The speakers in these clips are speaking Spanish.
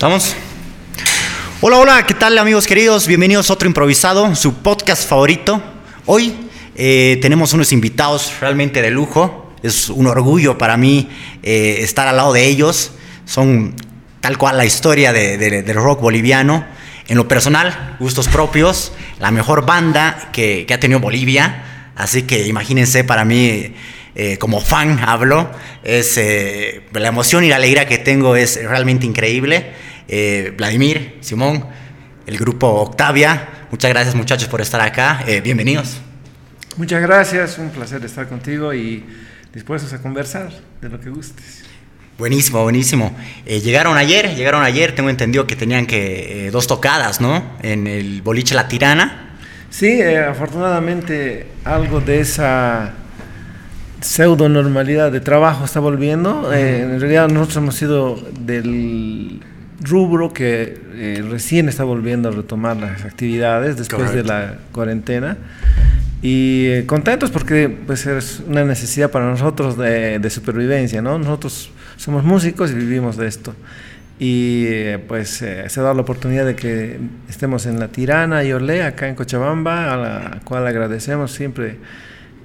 Vamos. Hola, hola, ¿qué tal amigos queridos? Bienvenidos a otro improvisado, su podcast favorito. Hoy eh, tenemos unos invitados realmente de lujo. Es un orgullo para mí eh, estar al lado de ellos. Son tal cual la historia de- de- del rock boliviano. En lo personal, gustos propios, la mejor banda que, que ha tenido Bolivia. Así que imagínense para mí, eh, como fan hablo, es, eh, la emoción y la alegría que tengo es realmente increíble. Eh, Vladimir, Simón, el grupo Octavia, muchas gracias muchachos por estar acá. Bienvenidos. Muchas gracias, un placer estar contigo y dispuestos a conversar de lo que gustes. Buenísimo, buenísimo. Eh, llegaron ayer, llegaron ayer, tengo entendido que tenían que eh, dos tocadas, ¿no? En el boliche La Tirana. Sí, eh, afortunadamente algo de esa pseudo normalidad de trabajo está volviendo. Eh, en realidad nosotros hemos sido del rubro que eh, recién está volviendo a retomar las actividades después de la cuarentena. Y eh, contentos porque pues es una necesidad para nosotros de, de supervivencia, ¿no? Nosotros somos músicos y vivimos de esto. Y eh, pues eh, se ha dado la oportunidad de que estemos en La Tirana y Olé, acá en Cochabamba, a la cual agradecemos siempre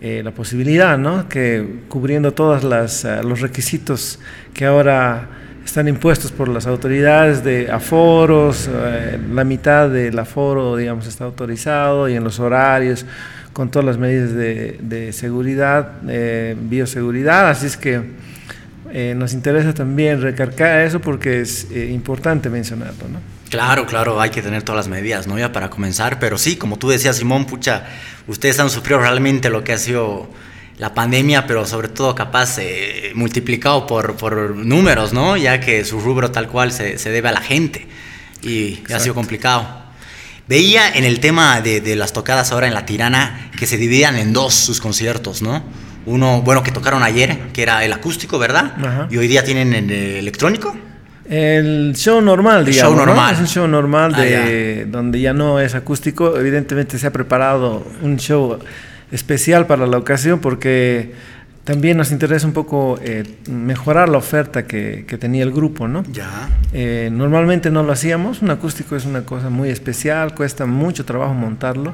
eh, la posibilidad, ¿no? Que cubriendo todos los requisitos que ahora están impuestos por las autoridades de aforos, eh, la mitad del aforo, digamos, está autorizado y en los horarios, con todas las medidas de, seguridad, eh, bioseguridad, así es que eh, nos interesa también recargar eso porque es eh, importante mencionarlo, ¿no? Claro, claro, hay que tener todas las medidas, ¿no? Ya para comenzar, pero sí, como tú decías, Simón, pucha, ustedes han sufrido realmente lo que ha sido la pandemia, pero sobre todo capaz eh, multiplicado por, por números, ¿no? Ya que su rubro tal cual se, se debe a la gente y ha sido complicado. Veía en el tema de, de las tocadas ahora en La Tirana que se dividían en dos sus conciertos, ¿no? Uno, bueno, que tocaron ayer, que era el acústico, ¿verdad? Ajá. Y hoy día tienen el electrónico. El show normal, El digamos. show ¿no? normal. Es un show normal Ah, de, donde ya no es acústico. Evidentemente se ha preparado un show especial para la ocasión porque también nos interesa un poco eh, mejorar la oferta que, que tenía el grupo, ¿no? Ya. Eh, normalmente no lo hacíamos, un acústico es una cosa muy especial, cuesta mucho trabajo montarlo,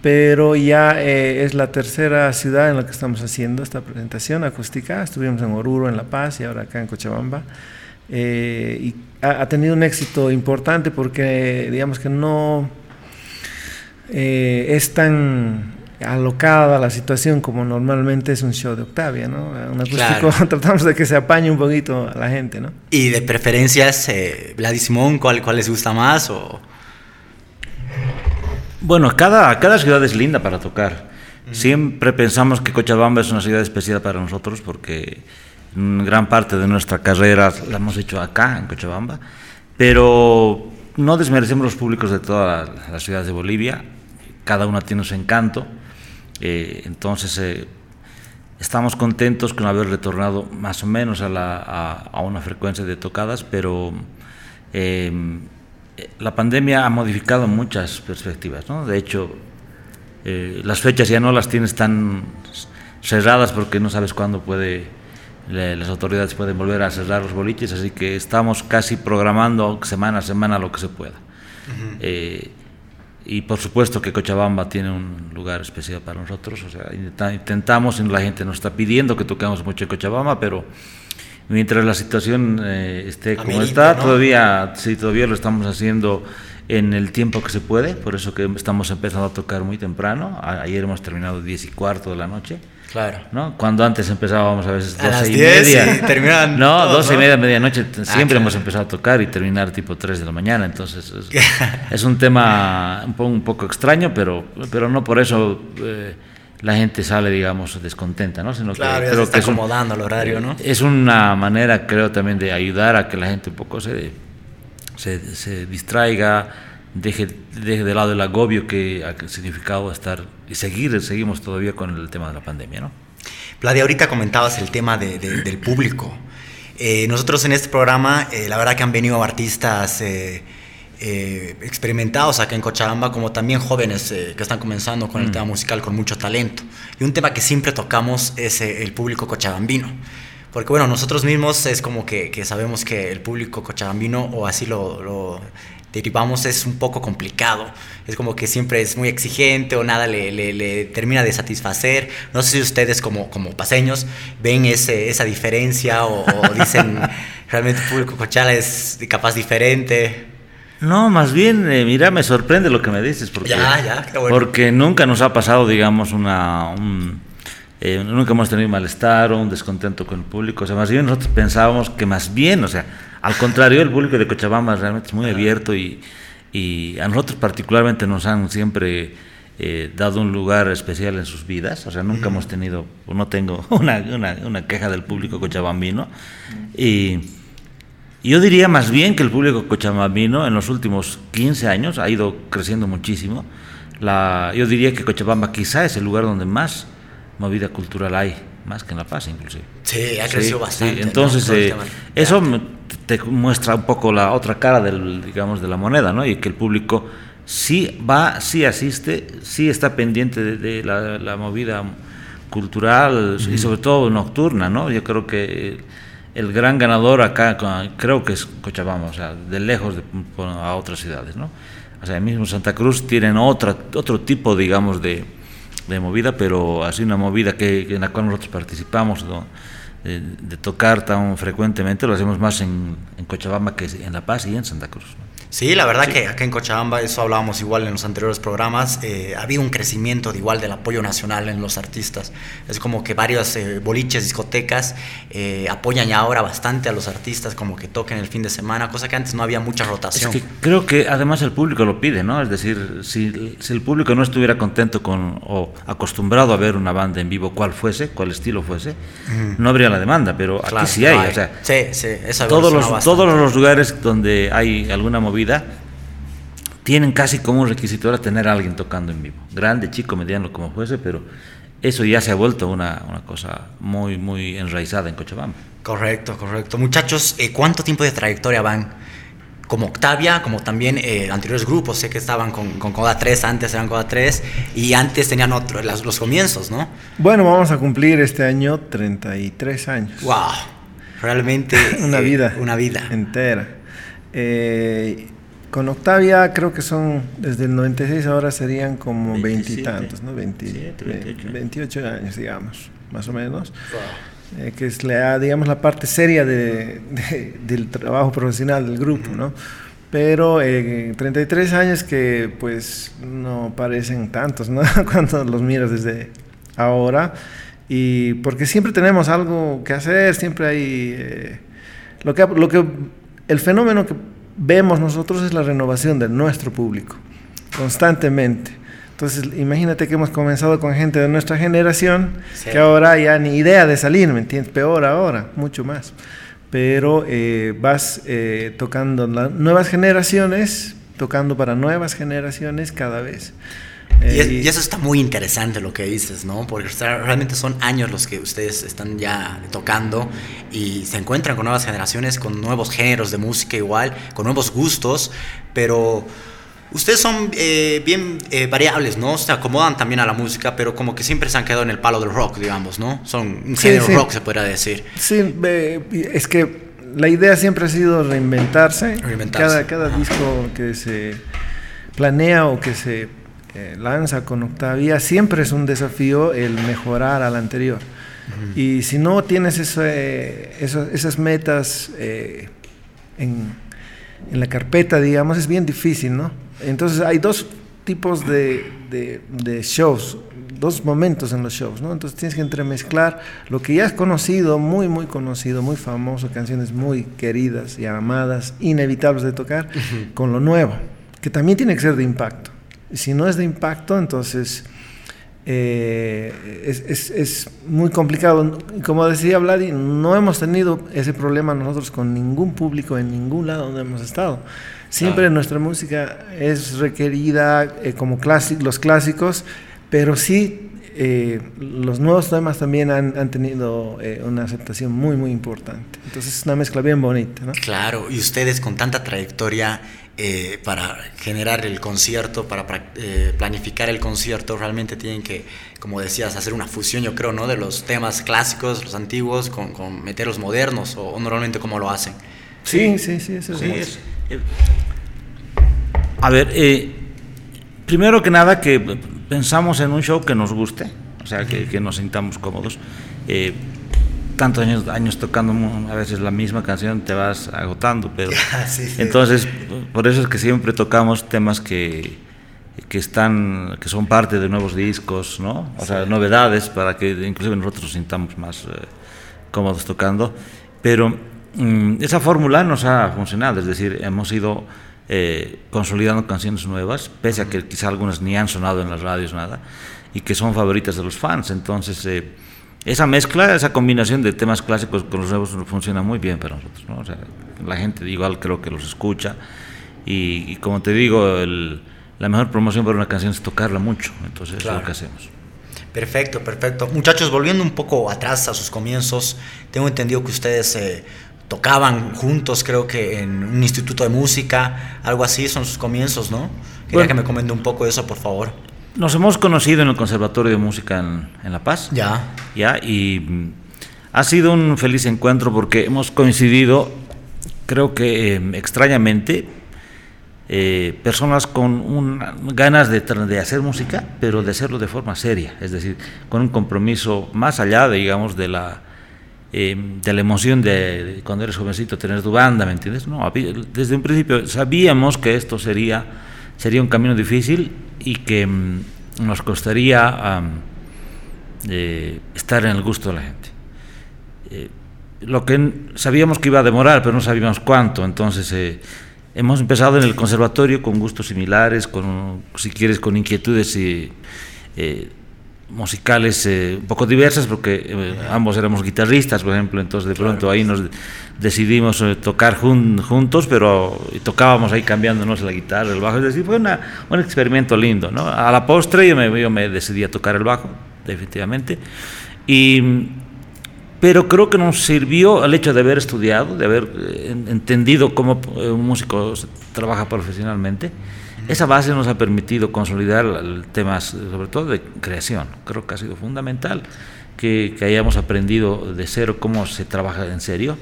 pero ya eh, es la tercera ciudad en la que estamos haciendo esta presentación acústica. Estuvimos en Oruro, en La Paz y ahora acá en Cochabamba. Eh, y ha, ha tenido un éxito importante porque digamos que no eh, es tan alocada la situación como normalmente es un show de Octavia, ¿no? Un acústico Claro. tratamos de que se apañe un poquito a la gente, ¿no? Y de preferencias, eh, Simón, ¿cuál, ¿cuál les gusta más? O... Bueno, cada, cada ciudad es linda para tocar. Siempre pensamos que Cochabamba es una ciudad especial para nosotros porque gran parte de nuestra carrera la hemos hecho acá, en Cochabamba, pero no desmerecemos los públicos de todas las- ciudades de Bolivia, cada una tiene su encanto, eh, entonces eh, estamos contentos con haber retornado más o menos a, la- a- una frecuencia de tocadas, pero eh, la pandemia ha modificado muchas perspectivas. De hecho, las fechas ya no las tienes tan cerradas porque no sabes cuándo puede las autoridades pueden volver a cerrar los boliches, así que estamos casi programando semana a semana lo que se pueda. Eh, y por supuesto que Cochabamba tiene un lugar especial para nosotros, o sea, intenta- intentamos, la gente nos está pidiendo que toquemos mucho en Cochabamba, pero mientras la situación eh, esté como Amerita, está, ¿no? todavía, sí, todavía lo estamos haciendo en el tiempo que se puede, por eso que estamos empezando a tocar muy temprano, ayer hemos terminado 10 y cuarto de la noche, Claro. ¿no? Cuando antes empezábamos a veces A 12 las y 10 media. y terminaban No, todos, 12 y media, medianoche. t- Siempre claro. hemos empezado a tocar y terminar tipo 3 de la mañana. Entonces es, es un tema un poco, un poco extraño, pero, pero no por eso eh, la gente sale, digamos, descontenta, ¿no? Sino Claro, que ya se creo está que es un- acomodando el horario, ¿no? Es una manera, creo, también de ayudar a que la gente un poco se, se, se distraiga, deje, deje de lado el agobio que ha significado estar y seguir, seguimos todavía con el tema de la pandemia, ¿no? Vladi, ahorita comentabas el tema de- de- del público. Eh, nosotros en este programa, eh, la verdad que han venido artistas eh, eh, experimentados acá en Cochabamba, como también jóvenes eh, que están comenzando con el tema musical con mucho talento. Y un tema que siempre tocamos es eh, el público cochabambino. Porque bueno, nosotros mismos es como que, que sabemos que el público cochabambino, o así lo, lo, derivamos, es un poco complicado. Es como que siempre es muy exigente o nada le, le, le termina de satisfacer. No sé si ustedes como, como paseños ven ese, esa diferencia o, o dicen realmente el público cochala es capaz diferente. No, más bien, eh, mira, me sorprende lo que me dices, porque, Ya, ya, qué bueno. porque nunca nos ha pasado, digamos, una... un- eh, nunca hemos tenido malestar o un descontento con el público. O sea, más bien nosotros pensábamos que más bien, o sea, al contrario, el público de Cochabamba realmente es muy abierto y, y a nosotros particularmente nos han siempre eh, dado un lugar especial en sus vidas. O sea, nunca hemos tenido, o no tengo una, una, una queja del público cochabambino. Y, yo diría más bien que el público cochabambino en los últimos 15 años ha ido creciendo muchísimo. La, yo diría que Cochabamba quizá es el lugar donde más movida cultural hay, más que en La Paz inclusive. Sí, ha Sí, crecido sí. bastante. ¿no? Entonces, el eh, eso me- te muestra un poco la otra cara del, digamos, de la moneda, ¿no? Y que el público sí va, sí asiste, sí está pendiente de, de la, la movida cultural y sobre todo nocturna, ¿no? Yo creo que el gran ganador acá, creo que es Cochabamba, o sea, de lejos de, a otras ciudades, ¿no? O sea, mismo Santa Cruz tienen otra, otro tipo, digamos, de, de movida, pero así una movida que en la cual nosotros participamos, ¿no? De, tocar tan frecuentemente, lo hacemos más en, en Cochabamba que en La Paz y en Santa Cruz. Sí, la verdad que acá en Cochabamba, eso hablábamos igual en los anteriores programas, eh, ha habido un crecimiento de igual del apoyo nacional en los artistas. Es como que varios eh, boliches, discotecas eh, apoyan ya ahora bastante a los artistas, como que toquen el fin de semana, cosa que antes no había mucha Es rotación. que creo que además el público lo pide, ¿no? Es decir, si, si el público no estuviera contento con o acostumbrado a ver una banda en vivo, cual fuese, cual estilo fuese, no habría la demanda, pero Claro, aquí sí hay. no O sea, sí, sí, todos los, todos los lugares donde hay alguna movida tienen casi como un requisito ahora tener a alguien tocando en vivo. Grande, chico, mediano, como fuese, pero eso ya se ha vuelto una, una cosa muy, muy enraizada en Cochabamba. Correcto, correcto. Muchachos, eh, ¿cuánto tiempo de trayectoria van? Como Octavia, como también eh, anteriores grupos, sé que estaban con, con Coda 3, antes eran Coda 3, y antes tenían otro, las- los comienzos, ¿no? Bueno, vamos a cumplir este año 33 años. ¡Wow! Realmente. Una eh, vida. Una vida. Entera. Eh, con Octavia creo que son, desde el 96 ahora serían como 27, veintitantos, ¿no? 20, 27, 28. 28 años, digamos, más o menos. Eh, que es la, digamos, la parte seria de- de- del trabajo profesional del grupo, ¿no? Pero eh, 33 años que pues no parecen tantos, ¿no? Cuando los miras desde ahora. Y porque siempre tenemos algo que hacer, siempre hay... eh, lo, que, lo que, el fenómeno que vemos nosotros es la renovación de nuestro público, constantemente. Entonces, imagínate que hemos comenzado con gente de nuestra generación, Sí. que ahora ya ni idea de salir, ¿me entiendes? Peor ahora, mucho más. Pero eh, vas eh, tocando las nuevas generaciones, tocando para nuevas generaciones cada vez. Y, es- Eh, y eso está muy interesante lo que dices, ¿no? Porque realmente son años los que ustedes están ya tocando y se encuentran con nuevas generaciones, con nuevos géneros de música igual, con nuevos gustos, pero ustedes son eh, bien eh, variables, ¿no? Se acomodan también a la música, pero como que siempre se han quedado en el palo del rock, digamos, ¿no? Son un género sí. rock, se podría decir. Sí, es que la idea siempre ha sido reinventarse. Reinventarse. Cada, cada disco que se planea o que se eh, lanza con Octavia siempre es un desafío el mejorar al anterior. Y si no tienes eso, eh, eso- esas metas eh, en, en la carpeta, digamos, es bien difícil, ¿no? Entonces hay dos tipos de, de- de shows, dos momentos en los shows, ¿no? Entonces tienes que entremezclar lo que ya has conocido, muy, muy conocido, muy famoso, canciones muy queridas y amadas, inevitables de tocar, con lo nuevo, que también tiene que ser de impacto. Si no es de impacto, entonces eh, es, es- es muy complicado. Como decía Vladi, no hemos tenido ese problema nosotros con ningún público en ningún lado donde hemos estado. Siempre Claro. nuestra música es requerida eh, como clási- los clásicos, pero sí eh, los nuevos temas también han, han tenido eh, una aceptación muy, muy importante. Entonces es una mezcla bien bonita. ¿no? Claro, y ustedes con tanta trayectoria eh, para generar el concierto, para eh, planificar el concierto, realmente tienen que, como decías, hacer una fusión, yo creo, ¿no? De los temas clásicos, los antiguos, con, con meter los modernos, o, o, normalmente cómo lo hacen. Sí, sí, sí, eso es. Sí, es a ver, primero que nada que pensamos en un show que nos guste, o sea, que, que nos sintamos cómodos. Tantos años, años tocando a veces la misma canción te vas agotando, pero sí, sí. entonces por eso es que siempre tocamos temas que, que están que son parte de nuevos discos, ¿no? O sea, novedades para que inclusive nosotros nos sintamos más eh, cómodos tocando, pero mmm, esa fórmula nos ha funcionado, es decir, hemos ido eh, consolidando canciones nuevas, pese a que quizá algunas ni han sonado en las radios nada, y que son favoritas de los fans. Entonces, eh, esa mezcla, esa combinación de temas clásicos con los nuevos funciona muy bien para nosotros. ¿no? O sea, la gente igual creo que los escucha, y, y como te digo, el, la mejor promoción para una canción es tocarla mucho, entonces claro. es lo que hacemos. Perfecto, perfecto. Muchachos, volviendo un poco atrás a sus comienzos, tengo entendido que ustedes eh, tocaban juntos, creo que en un instituto de música, algo así son sus comienzos, ¿no? Quería bueno, que me comente un poco de eso, por favor. Nos hemos conocido en el Conservatorio de Música en, en La Paz. Ya. Ya, y mm, ha sido un feliz encuentro porque hemos coincidido, creo que eh, extrañamente, eh, personas con un, ganas de, de, hacer música, pero de hacerlo de forma seria, es decir, con un compromiso más allá, de, digamos, de la eh, de la emoción de, de, cuando eres jovencito tener tu banda, ¿me entiendes? No, desde un principio sabíamos que esto sería, sería un camino difícil y que um, nos costaría um, estar en el gusto de la gente. Eh, lo que sabíamos que iba a demorar, pero no sabíamos cuánto, entonces eh, hemos empezado en el conservatorio con gustos similares, con, si quieres, con inquietudes y musicales eh, un poco diversas porque eh, ambos éramos guitarristas por ejemplo entonces de pronto claro. ahí nos decidimos eh, tocar jun juntos pero tocábamos ahí cambiándonos la guitarra el bajo es decir fue una, un experimento lindo ¿no? a la postre yo me, yo me decidí a tocar el bajo definitivamente y pero creo que nos sirvió el hecho de haber estudiado de haber eh, entendido cómo un músico trabaja profesionalmente esa base nos ha permitido consolidar temas, sobre todo de creación. Creo que ha sido fundamental que, que, hayamos aprendido de cero cómo se trabaja en serio,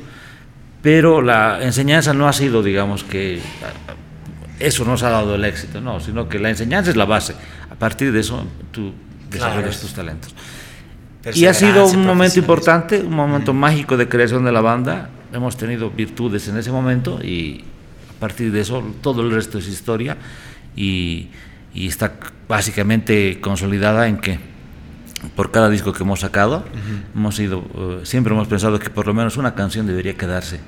pero la enseñanza no ha sido, digamos, que eso nos ha dado el éxito, no, sino que la enseñanza es la base. A partir de eso tú desarrollas claro. tus talentos. Y ha sido un momento importante, un momento mm. mágico de creación de la banda. Hemos tenido virtudes en ese momento y a partir de eso todo el resto es historia y, y está básicamente consolidada en que por cada disco que hemos sacado, uh -huh. hemos ido, uh, siempre hemos pensado que por lo menos una canción debería quedarse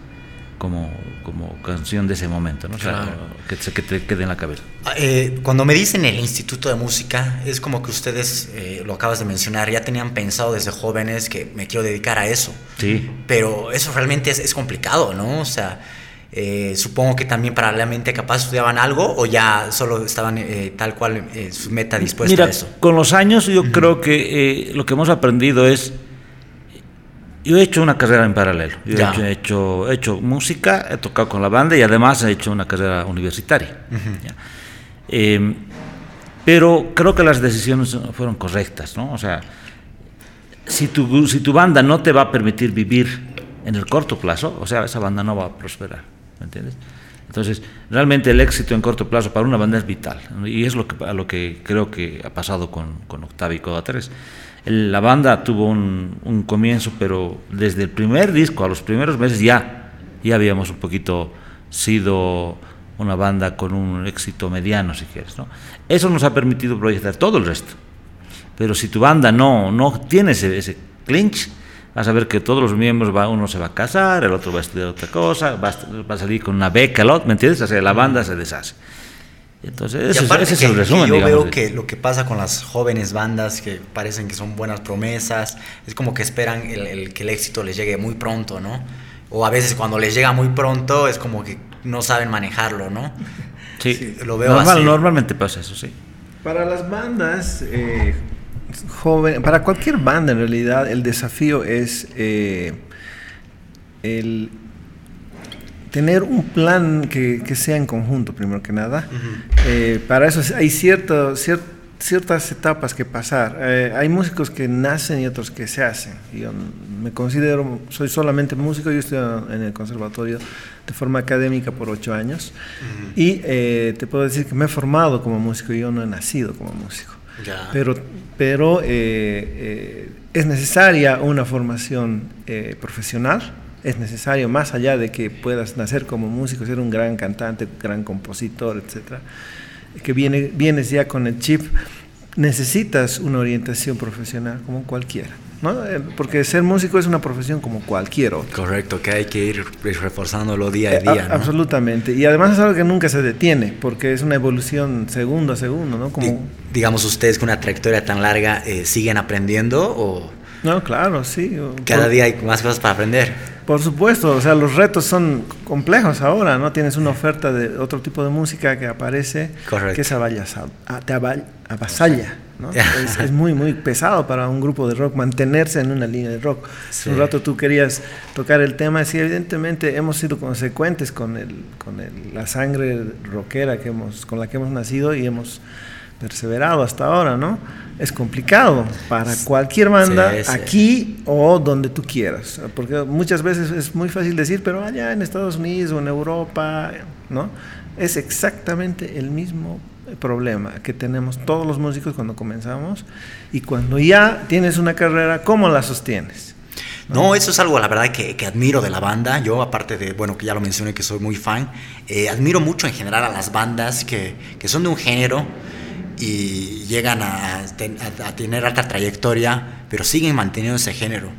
como, como canción de ese momento, ¿no? Claro. O sea, que, se, que te quede en la cabeza. Eh, cuando me dicen el Instituto de Música, es como que ustedes, eh, lo acabas de mencionar, ya tenían pensado desde jóvenes que me quiero dedicar a eso. Sí. Pero eso realmente es, es complicado, ¿no? O sea, eh, supongo que también paralelamente capaz estudiaban algo o ya solo estaban eh, tal cual eh, su meta dispuesta Mira, a eso. Con los años yo uh -huh. creo que lo que hemos aprendido es, yo he hecho una carrera en paralelo, yo he hecho, he hecho, he, hecho, música, he tocado con la banda y además he hecho una carrera universitaria. Uh -huh. pero creo que las decisiones fueron correctas, ¿no? O sea, si tu, si tu banda no te va a permitir vivir en el corto plazo, o sea, esa banda no va a prosperar. ¿Me entiendes? Entonces, realmente el éxito en corto plazo para una banda es vital, y es lo que, a lo que creo que ha pasado con, con Octavio y Coda 3. El, la banda tuvo un, un, comienzo, pero desde el primer disco, a los primeros meses, ya, ya habíamos un poquito sido una banda con un éxito mediano, si quieres. ¿no? Eso nos ha permitido proyectar todo el resto. Pero si tu banda no, no tiene ese, ese clinch, vas a ver que todos los miembros, va, uno se va a casar, el otro va a estudiar otra cosa, va a, va a salir con una beca, el otro, ¿me entiendes? O sea, la banda se deshace. Entonces, ese, ese es el resumen. yo digamos, veo que lo que pasa con las jóvenes bandas que parecen que son buenas promesas, es como que esperan el, el, que el éxito les llegue muy pronto, ¿no? O a veces cuando les llega muy pronto es como que no saben manejarlo, ¿no? Sí, sí lo veo Normal, así. Normalmente pasa eso, sí. Para las bandas, eh, joven, para cualquier banda en realidad, el desafío es eh, el tener un plan que, que, sea en conjunto, primero que nada. Eh, para eso hay cierto, ciertas etapas que pasar. Eh, hay músicos que nacen y otros que se hacen. Yo me considero, soy solamente músico, yo estoy en el conservatorio de forma académica por ocho años y eh, te puedo decir que me he formado como músico y yo no he nacido como músico. Pero, pero es necesaria una formación profesional es necesario, más allá de que puedas nacer como músico, ser un gran cantante, gran compositor, etcétera, que viene, vienes ya con el chip, necesitas una orientación profesional como cualquiera. ¿No? Eh, porque ser músico es una profesión como cualquier otra. Correcto, que hay que ir reforzándolo día a eh, día. Absolutamente. Y además es algo que nunca se detiene, porque es una evolución segundo a segundo. ¿no? Como... digamos, ustedes con una trayectoria tan larga, eh, ¿siguen aprendiendo o...? No, claro, sí. Cada día hay más cosas para aprender. Por supuesto, o sea, los retos son complejos ahora, ¿no? Tienes una oferta de otro tipo de música que aparece, que es ah, te avasalla, ¿no? es, muy, muy pesado para un grupo de rock mantenerse en una línea de rock. Un rato tú querías tocar el tema, sí, evidentemente hemos sido consecuentes con, el, con el, la sangre rockera que hemos, con la que hemos nacido y hemos perseverado hasta ahora, ¿no? Es complicado para cualquier banda, aquí o donde tú quieras, porque muchas veces es muy fácil decir, pero allá en Estados Unidos o en Europa, ¿no? Es exactamente el mismo problema que tenemos todos los músicos cuando comenzamos y cuando ya tienes una carrera, ¿cómo la sostienes? No, eso es algo, la verdad, que, que, admiro de la banda. Yo, aparte de, bueno, que ya lo mencioné, que soy muy fan, eh, admiro mucho en general a las bandas que, que son de un género y llegan a, tener alta trayectoria, pero siguen manteniendo ese género.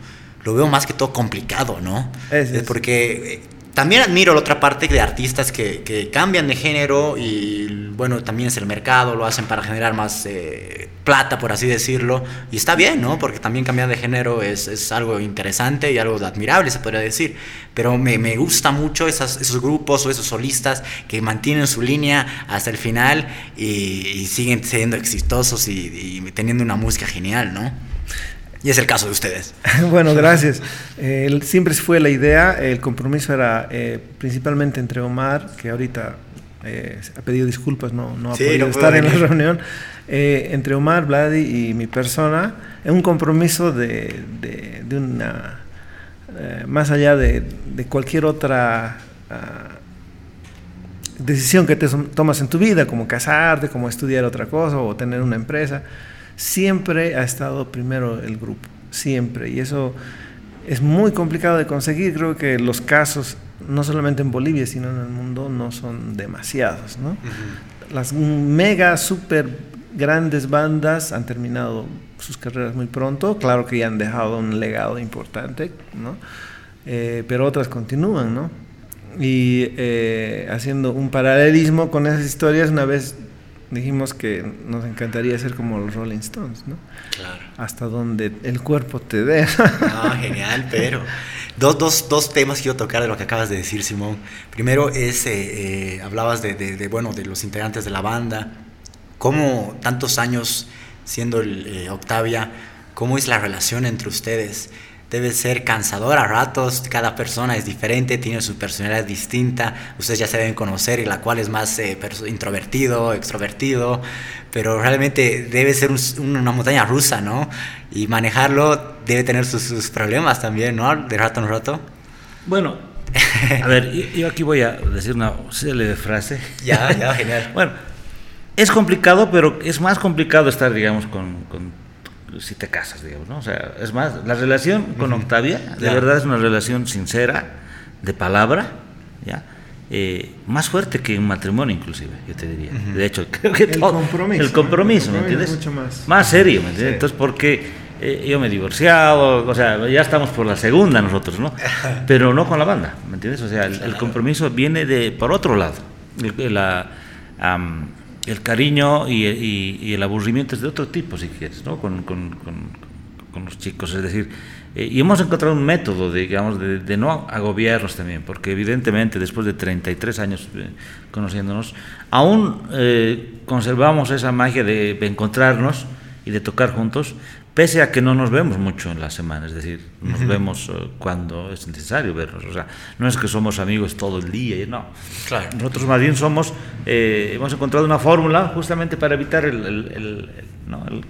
Lo veo más que todo complicado, ¿no? Es, Porque eh, también admiro la otra parte de artistas que, que, cambian de género y bueno, también es el mercado, lo hacen para generar más eh, plata, por así decirlo. Y está bien, ¿no? Porque también cambiar de género es, es algo interesante y algo admirable, se podría decir. Pero me, me gusta mucho esas, esos grupos o esos solistas que mantienen su línea hasta el final y, siguen siendo exitosos y, y teniendo una música genial, ¿no? Y es el caso de ustedes. bueno, gracias. siempre fue la idea, el compromiso era eh, principalmente entre Omar, que ahorita eh, ha pedido disculpas, no, no ha podido estar en la reunión, eh, entre Omar, Vladi y mi persona, es un compromiso de, de, una, más allá de, de cualquier otra... Ah, decisión que te tomas en tu vida, como casarte, como estudiar otra cosa o tener una empresa, siempre ha estado primero el grupo, siempre. Y eso es muy complicado de conseguir. Creo que los casos, no solamente en Bolivia, sino en el mundo, no son demasiados. ¿no? Las mega, súper grandes bandas han terminado sus carreras muy pronto. Claro que ya han dejado un legado importante, ¿no? Eh, pero otras continúan. ¿no? Y eh, haciendo un paralelismo con esas historias, una vez dijimos que nos encantaría ser como los Rolling Stones, ¿no? Claro. Hasta donde el cuerpo te dé. Ah, genial, pero dos, dos, dos, temas quiero tocar de lo que acabas de decir, Simón. Primero es, eh, eh, hablabas de, de, bueno, de los integrantes de la banda, cómo tantos años siendo el, eh, Octavia, cómo es la relación entre ustedes debe ser cansador a ratos, cada persona es diferente, tiene su personalidad distinta, ustedes ya se deben conocer y la cual es más eh, introvertido, extrovertido, pero realmente debe ser una montaña rusa, ¿no? Y manejarlo debe tener sus, problemas también, ¿no? De rato en rato. Bueno, a ver, yo aquí voy a decir una de frase. Ya, ya, genial. bueno, es complicado, pero es más complicado estar, digamos, con, con si te casas, digamos, ¿no? O sea, es más, la relación con Octavia, de verdad es una relación sincera, de palabra, ¿ya? Eh, más fuerte que un matrimonio inclusive, yo te diría. De hecho, creo que el compromiso, el compromiso, ¿me entiendes? Mucho más. más serio, ¿me entiendes? Entonces, porque eh, yo me he divorciado, o sea, ya estamos por la segunda nosotros, ¿no? Pero no con la banda, ¿me entiendes? O sea, el, compromiso viene de por otro lado. La, el cariño y, el aburrimiento es de otro tipo, si quieres, ¿no? con, con, con, los chicos. Es decir, eh, y hemos encontrado un método, de, digamos, de, no agobiarnos también, porque evidentemente después de 33 años eh, conociéndonos, aún eh, conservamos esa magia de, encontrarnos y de tocar juntos, pese a que no nos vemos mucho en la semana, es decir, nos vemos eh, cuando es necesario vernos. O sea, no es que somos amigos todo el día, no. Claro. Nosotros más bien somos, eh, hemos encontrado una fórmula justamente para evitar el, el- el- el- ¿no? el-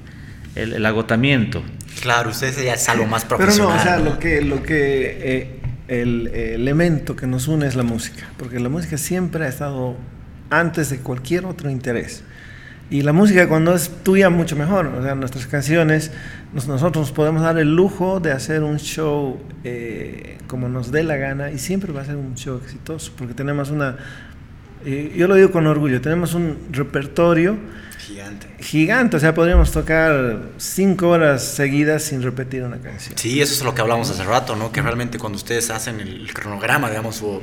el- el agotamiento. Claro, usted ya es algo más Pero profesional. no, o sea, ¿no? lo que, lo que eh, el eh, elemento que nos une es la música, porque la música siempre ha estado antes de cualquier otro interés. Y la música cuando es tuya mucho mejor, o sea, nuestras canciones, nos- nosotros nos podemos dar el lujo de hacer un show eh, como nos dé la gana y siempre va a ser un show exitoso, porque tenemos una, eh, yo lo digo con orgullo, tenemos un repertorio Gigante. gigante, o sea, podríamos tocar cinco horas seguidas sin repetir una canción. Sí, eso es lo que hablamos hace rato, ¿no? Que realmente cuando ustedes hacen el cronograma, digamos, o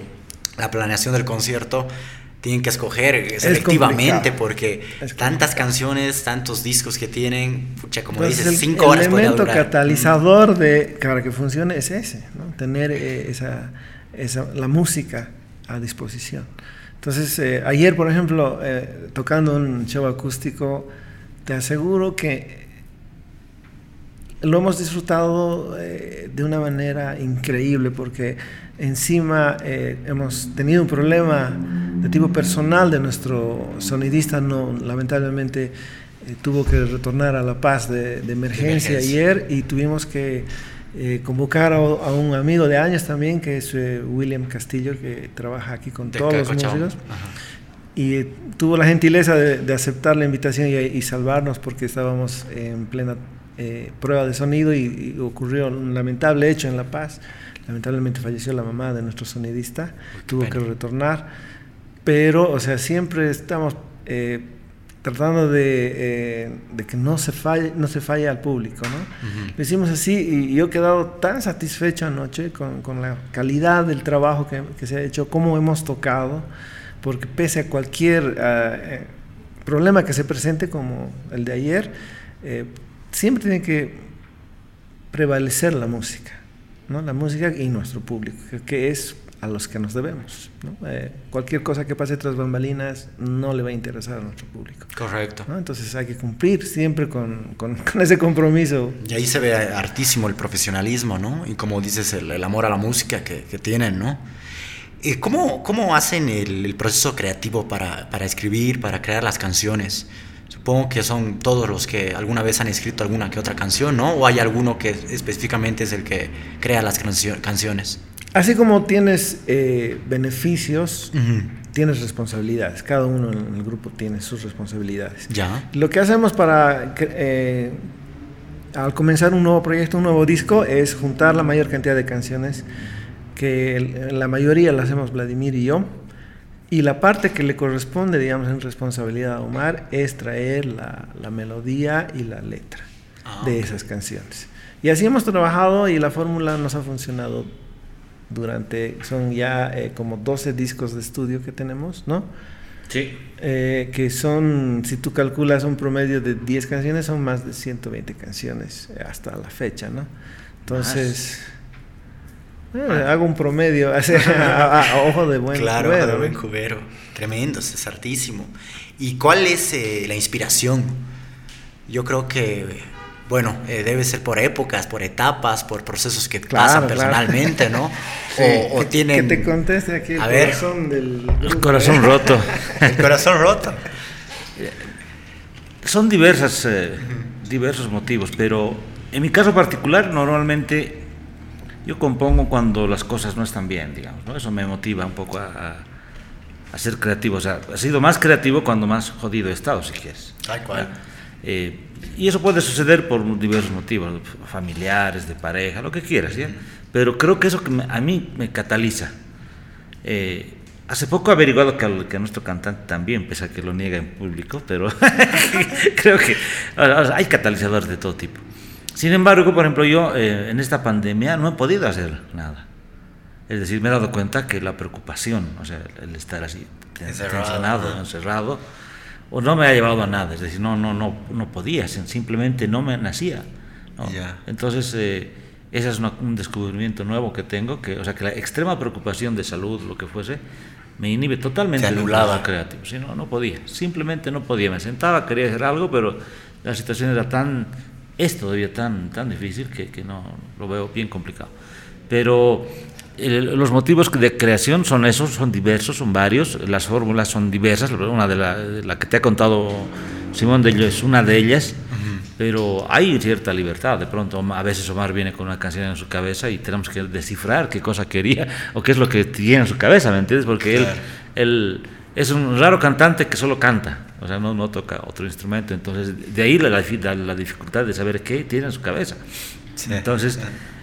la planeación del concierto, tienen que escoger selectivamente porque Es tantas canciones, tantos discos que tienen, pucha, como Entonces, dices, el cinco horas podría elemento durar. catalizador de para que funcione es ese, ¿no? tener eh, esa, esa- la música a disposición. Entonces, eh, ayer, por ejemplo, eh, tocando un show acústico, te aseguro que lo hemos disfrutado eh, de una manera increíble porque encima eh, hemos tenido un problema de tipo personal de nuestro sonidista, no, lamentablemente eh, tuvo que retornar a La Paz de, de emergencia, emergencia. ayer y tuvimos que eh, convocar a, a un amigo de años también, que es eh, William Castillo, que trabaja aquí con De todos los músicos Ajá. y tuvo la gentileza de, de aceptar la invitación y, y salvarnos porque estábamos en plena prueba de sonido y, y ocurrió un lamentable hecho en La Paz. Lamentablemente falleció la mamá de nuestro sonidista, tuvo pena. que retornar, pero, o sea, siempre estamos eh, tratando de, eh, de que no se falle, no se falle al público, ¿no? Ujú. Lo hicimos así y yo he quedado tan satisfecho anoche con, con la calidad del trabajo que, que se ha hecho, cómo hemos tocado, porque pese a cualquier ah, eh, problema que se presente como el de ayer, eh, siempre tiene que prevalecer la música, ¿no? La música y nuestro público, que, que es a los que nos debemos, ¿no? Eh, cualquier cosa que pase tras bambalinas no le va a interesar a nuestro público. Correcto. ¿no? Entonces hay que cumplir siempre con, con- con ese compromiso. Y ahí se ve hartísimo el profesionalismo, ¿no? Y como dices, el, el amor a la música que, que tienen, ¿no? Eh, ¿cómo, ¿Cómo hacen el, el proceso creativo para, para escribir, para crear las canciones? Supongo que son todos los que alguna vez han escrito alguna que otra canción, ¿no? ¿O hay alguno que específicamente es el que crea las cancio- canciones? Así como tienes eh, beneficios, tienes responsabilidades. Cada uno en el grupo tiene sus responsabilidades. Ya. Lo que hacemos para, eh, al comenzar un nuevo proyecto, un nuevo disco, es juntar la mayor cantidad de canciones, que la mayoría la hacemos Vladimir y yo, y la parte que le corresponde, digamos, en responsabilidad a Omar, es traer la, la melodía y la letra Ah, de esas canciones. Y así hemos trabajado y la fórmula nos ha funcionado durante, son ya eh, como 12 discos de estudio que tenemos, ¿no? Sí. Eh, que son, si tú calculas un promedio de 10 canciones, son más de 120 canciones eh, hasta la fecha, ¿no? Entonces, eh, hago un promedio, así, a, a- a ojo de buen claro, cubero, de ¿no? buen cubero. Tremendo, es hartísimo. ¿Y cuál es eh, la inspiración? Yo creo que, bueno, eh, debe ser por épocas, por etapas, por procesos que Claro, pasan claro. personalmente, ¿no? Sí, o, tienen... Que te conteste aquí el A ver. corazón del... El corazón ¿eh? roto. El corazón roto. Son diversas, eh, diversos motivos, pero en mi caso particular, normalmente yo compongo cuando las cosas no están bien, digamos, ¿no? Eso me motiva un poco a, a- a ser creativo. O sea, ha sido más creativo cuando más jodido he estado, si quieres. Tal cual. Eh, y eso puede suceder por diversos motivos, familiares, de pareja, lo que quieras, ¿ya? Pero creo que eso que a mí me cataliza. Eh, hace poco he averiguado que, al- que a nuestro cantante también, pese a que lo niega en público, pero creo que o sea, hay catalizadores de todo tipo. Sin embargo, por ejemplo, yo eh, en esta pandemia no he podido hacer nada. Es decir, me he dado cuenta que la preocupación, o sea, el estar así Encerrado, tensionado, ajá. encerrado, o no me ha llevado a nada. Es decir, no, no, no, no podía, sim- simplemente no me nacía. Entonces, eh, ese es un descubrimiento nuevo que tengo, que, o sea, que la extrema preocupación de salud, lo que fuese, me inhibe totalmente proceso creativo. Sí, no, no podía, simplemente no podía. Me sentaba, quería hacer algo, pero la situación era tan, es todavía tan, tan difícil que, que no lo veo bien complicado. Pero los motivos de creación son esos, son diversos, son varios, las fórmulas son diversas, una de la, la que te ha contado Simón de ellos es una de ellas, pero hay cierta libertad. De pronto, a veces Omar viene con una canción en su cabeza y tenemos que descifrar qué cosa quería o qué es lo que tiene en su cabeza, ¿me entiendes? Porque él, él es un raro cantante que solo canta, o sea, no, no toca otro instrumento. Entonces, de ahí la, la, dificultad de saber qué tiene en su cabeza. Entonces,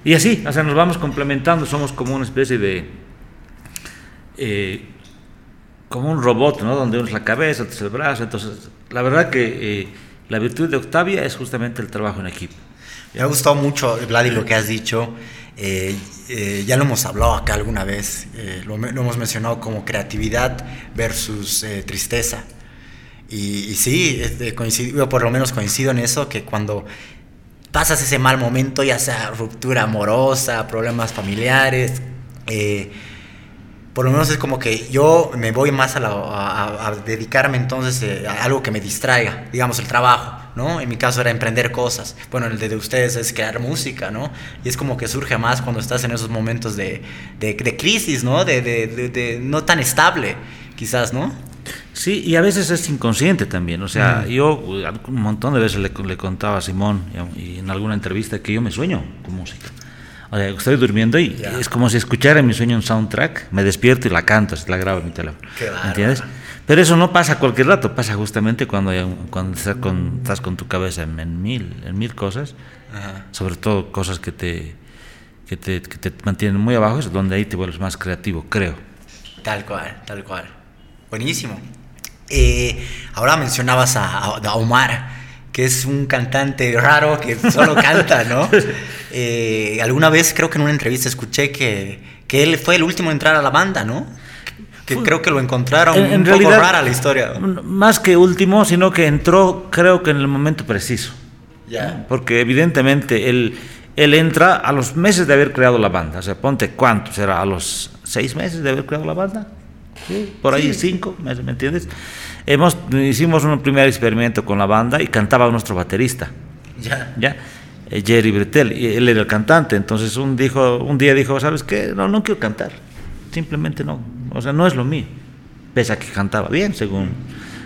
y así, o sea, nos vamos complementando, somos como una especie de. Eh, como un robot, ¿no? Donde uno es la cabeza, otro es el brazo. Entonces, la verdad que eh, la virtud de Octavia es justamente el trabajo en equipo. Me ha gustado mucho, Vladi, lo que has dicho. Eh, ya lo hemos hablado acá alguna vez, lo, hemos mencionado como creatividad versus tristeza. Y, sí, coincido, por lo menos coincido en eso, que cuando pasas ese mal momento, ya sea ruptura amorosa, problemas familiares, eh, por lo menos es como que yo me voy más a, dedicarme entonces eh, a algo que me distraiga, digamos el trabajo, ¿no? En mi caso era emprender cosas, bueno, el de ustedes es crear música, ¿no? Y es como que surge más cuando estás en esos momentos de, de crisis, ¿no? De, no tan estable, quizás, ¿no? Sí, y a veces es inconsciente también. O sea, yo un montón de veces le, le contaba a Simón y, en alguna entrevista que yo me sueño con música. O sea, estoy durmiendo y es como si escuchara en mi sueño un soundtrack, me despierto y la canto, la grabo en mi teléfono. ¿Entiendes? Pero eso no pasa cualquier rato, pasa justamente cuando, cuando estás, con, estás con tu cabeza en, mil, en mil cosas, sobre todo cosas que te, que te, que te mantienen muy abajo, es donde ahí te vuelves más creativo, creo. Tal cual, tal cual. Buenísimo. Eh, ahora mencionabas a, Omar, que es un cantante raro que solo canta, ¿no? Eh, alguna vez creo que en una entrevista escuché que, que, él fue el último en entrar a la banda, ¿no? Que creo que lo encontraron en, un poco rara la historia. Más que último, sino que entró creo que en el momento preciso. Ya. Porque evidentemente él, él entra a los meses de haber creado la banda. O sea, ponte cuánto, será a los seis meses de haber creado la banda por ahí cinco, ¿me, entiendes? Hemos, hicimos un primer experimento con la banda y cantaba nuestro baterista. Ya. ¿Ya? Eh, Jerry Bretel, y él era el cantante, entonces un, dijo, un día dijo, ¿sabes qué? No, no quiero cantar, simplemente no, o sea, no es lo mío, pese a que cantaba bien, según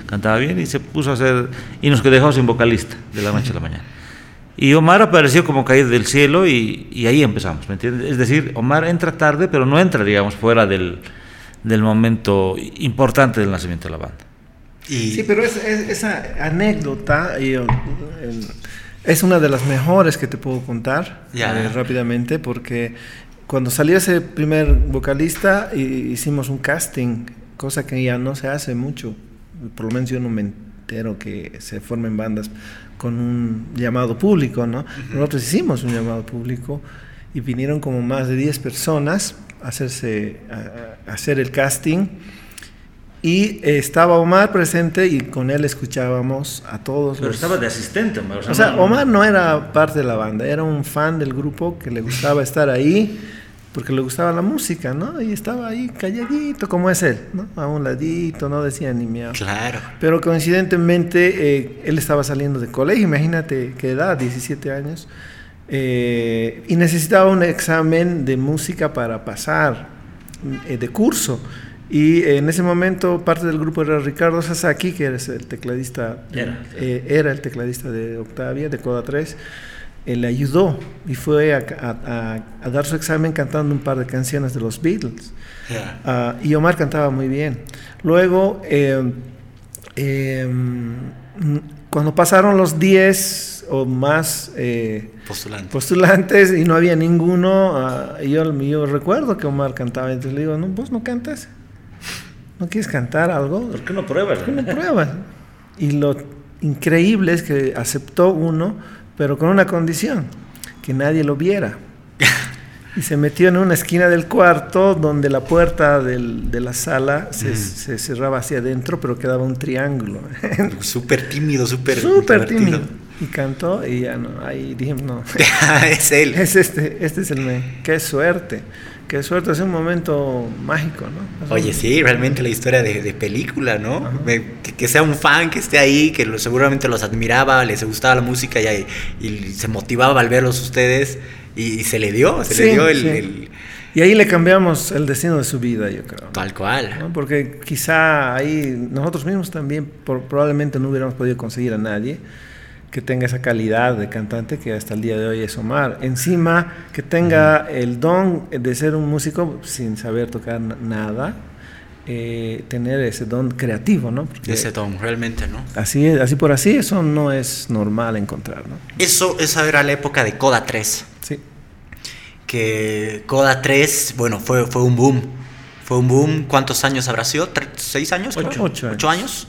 cantaba bien, y se puso a hacer, y nos dejó sin vocalista de la noche a la mañana. Y Omar apareció como caído del cielo y, y ahí empezamos, ¿me entiendes? Es decir, Omar entra tarde, pero no entra, digamos, fuera del, del momento importante del nacimiento de la banda. Sí, pero esa anécdota es una de las mejores que te puedo contar eh, rápidamente porque cuando salió ese primer vocalista hicimos un casting, cosa que ya no se hace mucho, por lo menos yo no me entero que se formen bandas con un llamado público, ¿no? Nosotros hicimos un llamado público y vinieron como más de 10 personas hacerse, a, hacer el casting. Y estaba Omar presente y con él escuchábamos a todos. Pero estaba de asistente, Omar. O sea, Omar no era parte de la banda, era un fan del grupo que le gustaba estar ahí porque le gustaba la música, ¿no? Y estaba ahí calladito, como es él, ¿no? A un ladito, no decía ni miau. Claro. Pero coincidentemente, eh, él estaba saliendo de colegio, imagínate qué edad, 17 años. Eh, y necesitaba un examen de música para pasar eh, de curso. Y en ese momento parte del grupo era Ricardo Sasaki, que era el tecladista, era, eh, era el tecladista de Octavia, de Coda 3. Él le ayudó y fue a, dar su examen cantando un par de canciones de los Beatles. Ah, y Omar cantaba muy bien. Luego, em, cuando pasaron los 10 o más eh, postulantes y no había ninguno. Uh, yo, yo recuerdo que Omar cantaba, entonces le digo, no, vos no cantas, no quieres cantar algo. ¿Por qué no pruebas? ¿Por qué no pruebas? Y lo increíble es que aceptó uno, pero con una condición, que nadie lo viera. y se metió en una esquina del cuarto donde la puerta del, de la sala se, cerraba hacia adentro, pero quedaba un triángulo. súper tímido, súper Súper tímido. Y cantó y ya no, ahí dijimos, no. es él. Es este, este es el men. Qué suerte, qué suerte, es un momento mágico, ¿no? Es Oye, un- sí, realmente la historia de, de película, ¿no? Me- que, que sea un fan que esté ahí, que lo- seguramente los admiraba, les gustaba la música y, y se motivaba al verlos ustedes y, y se le dio, se le Sí, dio el, sí. el- Y ahí le cambiamos el destino de su vida, yo creo. ¿no? tal cual. ¿no? Porque quizá ahí nosotros mismos también por- probablemente no hubiéramos podido conseguir a nadie que tenga esa calidad de cantante que hasta el día de hoy es Omar. Encima, que tenga el don de ser un músico sin saber tocar na- nada, eh, tener ese don creativo, ¿no? Porque Ese Tom, realmente, ¿no? así, es- así por así, eso no es normal encontrar, ¿no? Eso, esa era la época de Coda 3. Sí. Que Coda 3, bueno, fue, fue un boom. Fue un boom. ¿Cuántos años habrá sido? ¿Tre- ¿Seis años? creo? Ocho. Ocho ¿Ocho años?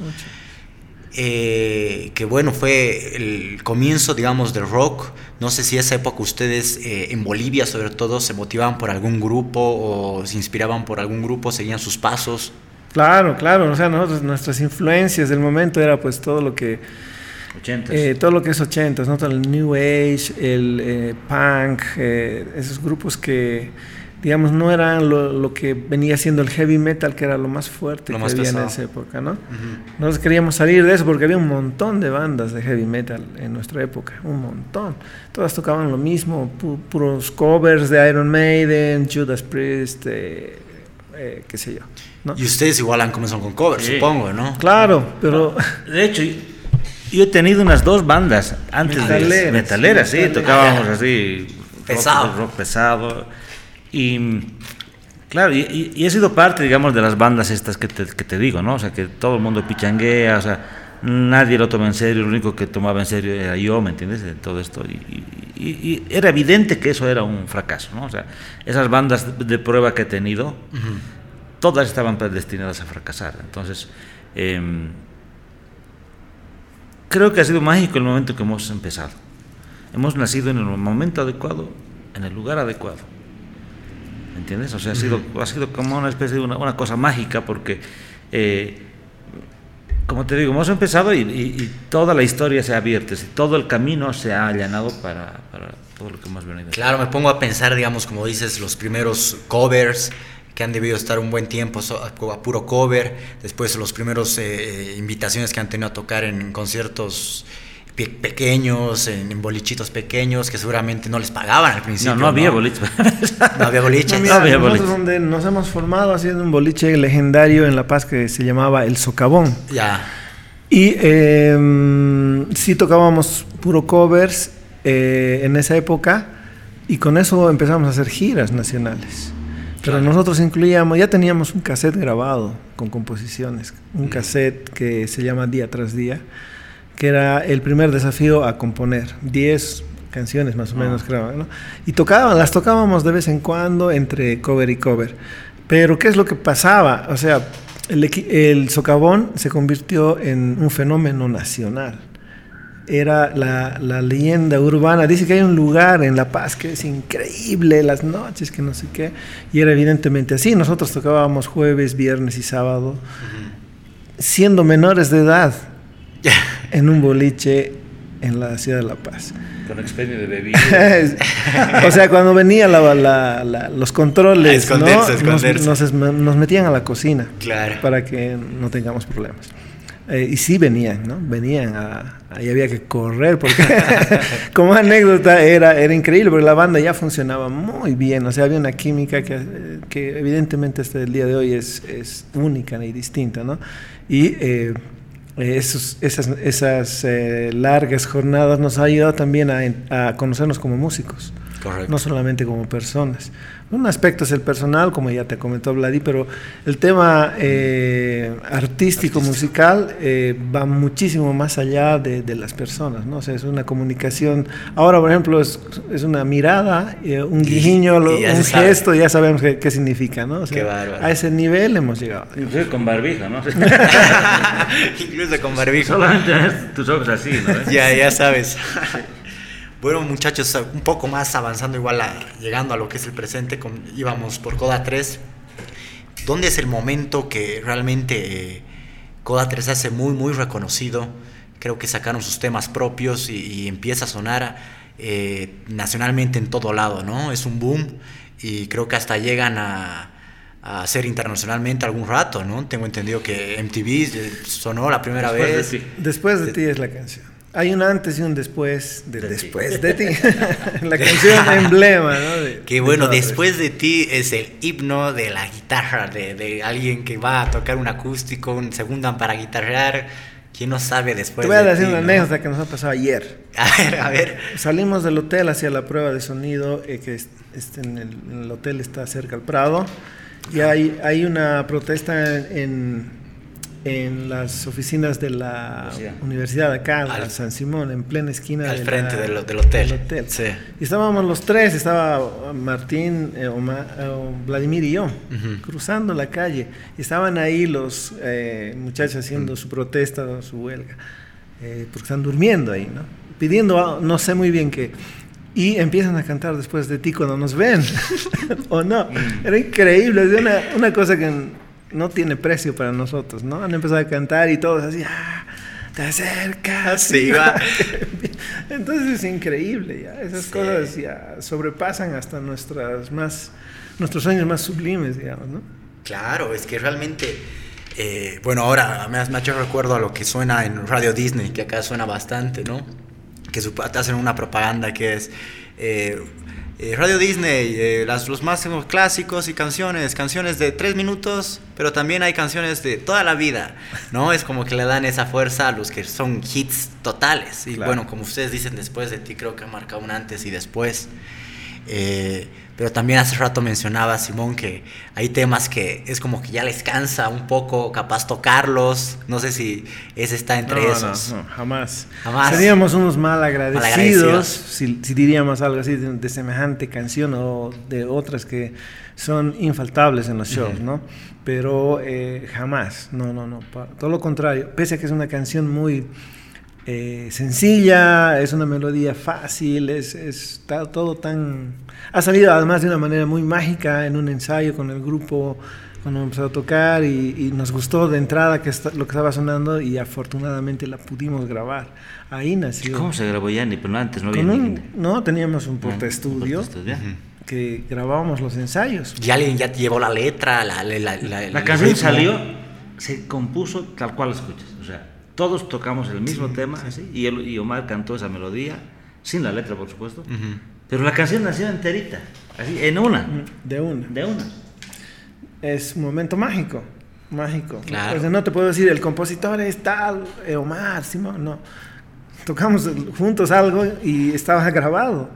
Eh, que bueno, fue el comienzo, digamos, del rock. No sé si esa época ustedes eh, en Bolivia, sobre todo, se motivaban por algún grupo o se inspiraban por algún grupo, seguían sus pasos. Claro, claro, o sea, nosotros, nuestras influencias del momento era pues todo lo que 80. Eh, todo lo que es 80, ¿no? Todo el New Age, el eh, punk, eh, esos grupos que, digamos, no eran lo, lo que venía siendo el heavy metal, que era lo más fuerte Lo que más había pesado. en esa época, ¿no? Nosotros queríamos salir de eso porque había un montón de bandas de heavy metal en nuestra época, un montón. Todas tocaban lo mismo, pu- puros covers de Iron Maiden, Judas Priest, eh, eh, qué sé yo, ¿no? Y ustedes igual han comenzado con covers, Sí. supongo, ¿no? Claro, pero... De hecho, yo he tenido unas dos bandas antes Metaleras, de metaleras, sí, metaleras. tocábamos así rock- Pesado. rock, pesado y claro, y, y- he sido parte, digamos, de las bandas estas que te, que te digo, ¿no? O sea, que todo el mundo pichanguea, o sea, nadie lo toma en serio, lo único que tomaba en serio era yo, ¿me entiendes? De todo esto y, y- y- y era evidente que eso era un fracaso, ¿no? O sea, esas bandas de prueba que he tenido, todas estaban predestinadas a fracasar, entonces em, creo que ha sido mágico el momento que hemos empezado. Hemos nacido en el momento adecuado, en el lugar adecuado. ¿Entiendes? O sea, ha sido, ha sido como una especie de una, una cosa mágica porque, eh, como te digo, hemos empezado y, toda la historia se ha abierto, todo el camino se ha allanado para, para todo lo que hemos venido. Claro, me pongo a pensar, digamos, como dices, los primeros covers que han debido estar un buen tiempo a puro cover, después los primeros eh, invitaciones que han tenido a tocar en conciertos pe- pequeños, en, en bolichitos pequeños, que seguramente no les pagaban al principio. No, no había boliches. No había boliches. No, mira, había nosotros boliche. donde nos hemos formado haciendo un boliche legendario en La Paz que se llamaba El Socavón. Ya. Y eh, sí tocábamos puro covers eh, en esa época y con eso empezamos a hacer giras nacionales. Pero Claro. nosotros incluíamos, ya teníamos un cassette grabado con composiciones, un cassette que se llama Día tras Día, que era el primer desafío a componer, 10 canciones más o menos creo, ¿no? Y tocaban, las tocábamos de vez en cuando entre cover y cover. Pero ¿qué es lo que pasaba? O sea, el, el socavón se convirtió en un fenómeno nacional. Era la, la leyenda urbana. Dice que hay un lugar en La Paz que es increíble, las noches, que no sé qué. Y era evidentemente así. Nosotros tocábamos jueves, viernes y sábado, siendo menores de edad, en un boliche en la ciudad de La Paz. Con expendio de bebida. o sea, cuando venía la- la- la- los controles, esconderse, ¿no? esconderse. Nos, nos nos metían a la cocina Claro. para que no tengamos problemas. Eh, y sí venían, ¿no? Venían a, ahí había que correr porque como anécdota era, era increíble porque la banda ya funcionaba muy bien, o sea, había una química que, eh, que evidentemente hasta el día de hoy es, es única y distinta, ¿no? Y eh, esos- esas, esas eh, largas jornadas nos ha ayudado también a, conocernos como músicos Correcto. no solamente como personas. Un aspecto es el personal, como ya te comentó Vladi, pero el tema eh, artístico, musical, eh, va muchísimo más allá de, de las personas, ¿no? O sea, es una comunicación. Ahora, por ejemplo, es, es una mirada, eh, un guiño, lo- un sabe. gesto, ya sabemos qué, qué significa, ¿no? O sea, Qué bárbaro. a ese nivel hemos llegado. Inclusive con barbijo, ¿no? Incluso con barbijo. Solamente tus ojos así, ¿no? ya, ya sabes. Bueno, muchachos, un poco más avanzando, igual a- llegando a lo que es el presente, con, íbamos por Coda 3. ¿Dónde es el momento que realmente eh, Coda 3 se hace muy, muy reconocido? creo que sacaron sus temas propios y, y empieza a sonar eh, nacionalmente en todo lado, ¿no? Es un boom y creo que hasta llegan a, a ser internacionalmente algún rato, ¿no? Tengo entendido que MTV sonó la primera Después de vez. ti. Después de ti es la canción. Hay un antes y un después de, después de ti. la canción emblema, ¿no? De- Que bueno, después de ti es el himno de la guitarra, de, de alguien que va a tocar un acústico, un segundo para guitarrear. ¿Quién no sabe después Te voy a de decir una no? anécdota que nos ha pasado ayer. A ver, a ver. Salimos del hotel hacia la prueba de sonido, eh, que es- este, en, el, en el hotel está cerca al Prado, y hay, hay una protesta en, en las oficinas de la Universidad. universidad acá, Al- San Simón, en plena esquina Al de frente la- del- del hotel. del hotel. Sí. Y estábamos los tres, estaba Martín, eh, Oma- eh, Vladimir y yo, Ujú. cruzando la calle. Estaban ahí los eh, muchachos haciendo su protesta, su huelga, eh, porque están durmiendo ahí, ¿no? Pidiendo, ah, no sé muy bien qué. Y empiezan a cantar después de ti cuando nos ven, ¿o no? Era increíble, es una, una cosa que no tiene precio para nosotros, ¿no? Han empezado a cantar y todos así, ¡ah! Te acercas. Sí, va. Entonces es increíble, ya. Esas Sí. cosas ya sobrepasan hasta nuestras más, nuestros sueños más sublimes, digamos, ¿no? Claro, es que realmente, eh, bueno, ahora me, has- me ha hecho recuerdo a lo que suena en Radio Disney, que acá suena bastante, ¿no? Que su- te hacen una propaganda que es eh, eh, Radio Disney, eh, las, los máximos clásicos y canciones, canciones de tres minutos, pero también hay canciones de toda la vida, ¿no? Es como que le dan esa fuerza a los que son hits totales. Y Claro. bueno, como ustedes dicen, después de ti creo que ha marcado un antes y después. Eh, pero también hace rato mencionaba Simón que hay temas que es como que ya les cansa un poco capaz tocarlos. No sé si ese está entre No, esos. no, no, jamás. Jamás. Seríamos unos mal agradecidos, Malagradecidos. si, si diríamos algo así de, de semejante canción o de otras que son infaltables en los shows. ¿no? Pero eh, jamás, no, no, no, todo lo contrario. Pese a que es una canción muy eh, sencilla, es una melodía fácil, es, es está todo tan... Ha salido además de una manera muy mágica en un ensayo con el grupo cuando empezó a tocar y, y nos gustó de entrada que esta- lo que estaba sonando y afortunadamente la pudimos grabar. Ahí nació. ¿Cómo se grabó Yanni? Pero antes no había ni- no, teníamos un porta Ah, estudio portaestudio. que grabábamos los ensayos. Y alguien ya te llevó la letra, la, la, la, la- La el canción salió, se compuso tal cual la escuchas. Todos tocamos el mismo tema y, él- y Omar cantó esa melodía, sin la letra, por supuesto. Pero la canción nació enterita, así, en una, De una. de una. Es un momento mágico. Mágico. Claro. O sea, no te puedo decir, el compositor es tal, eh, Omar, Simón, no. Tocamos juntos algo y estaba grabado.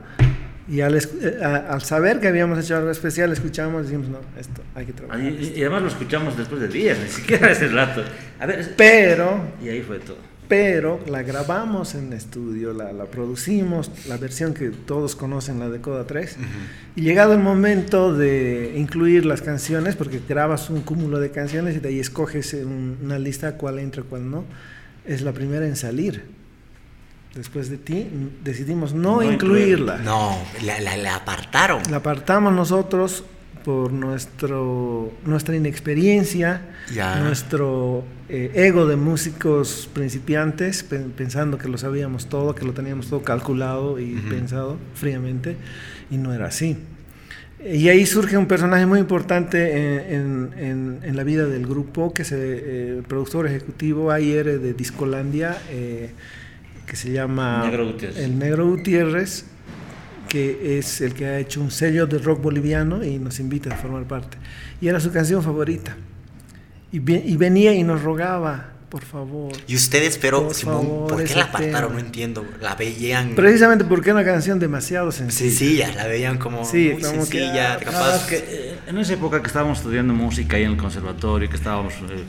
Y al, eh, a- al saber que habíamos hecho algo especial, escuchamos y decimos, no, esto hay que trabajar. Y, y además lo escuchamos después de días, ni siquiera ese rato. A ver, Pero y ahí fue todo. pero la grabamos en estudio, la, la producimos, la versión que todos conocen, la de Coda 3, y llegado el momento de incluir las canciones, porque grabas un cúmulo de canciones y de ahí escoges un- una lista cuál entra, cuál no, es la primera en salir. Después de ti decidimos no, No incluirla. No, la, la, la apartaron. La apartamos nosotros por nuestro, nuestra inexperiencia, Ya. nuestro eh, ego de músicos principiantes, pen- pensando que lo sabíamos todo, que lo teníamos todo calculado y pensado fríamente, y no era así. Y ahí surge un personaje muy importante en, en- en- en la vida del grupo, que es eh, el productor ejecutivo ayer de Discolandia, eh, que se llama Negro Gutiérrez. El Negro Gutiérrez, que es el que ha hecho un sello de rock boliviano y nos invita a formar parte. Y era su canción favorita. Y, y venía y nos rogaba, por favor. Y ustedes, pero Por Simón, favor, ¿por qué la apartaron? tema. No entiendo. La veían Precisamente porque era una canción demasiado sencilla. sencilla, la veían como Sí, muy como que, sencilla, ah, capaz. que, eh, en esa época que estábamos estudiando música ahí en el conservatorio, que estábamos eh,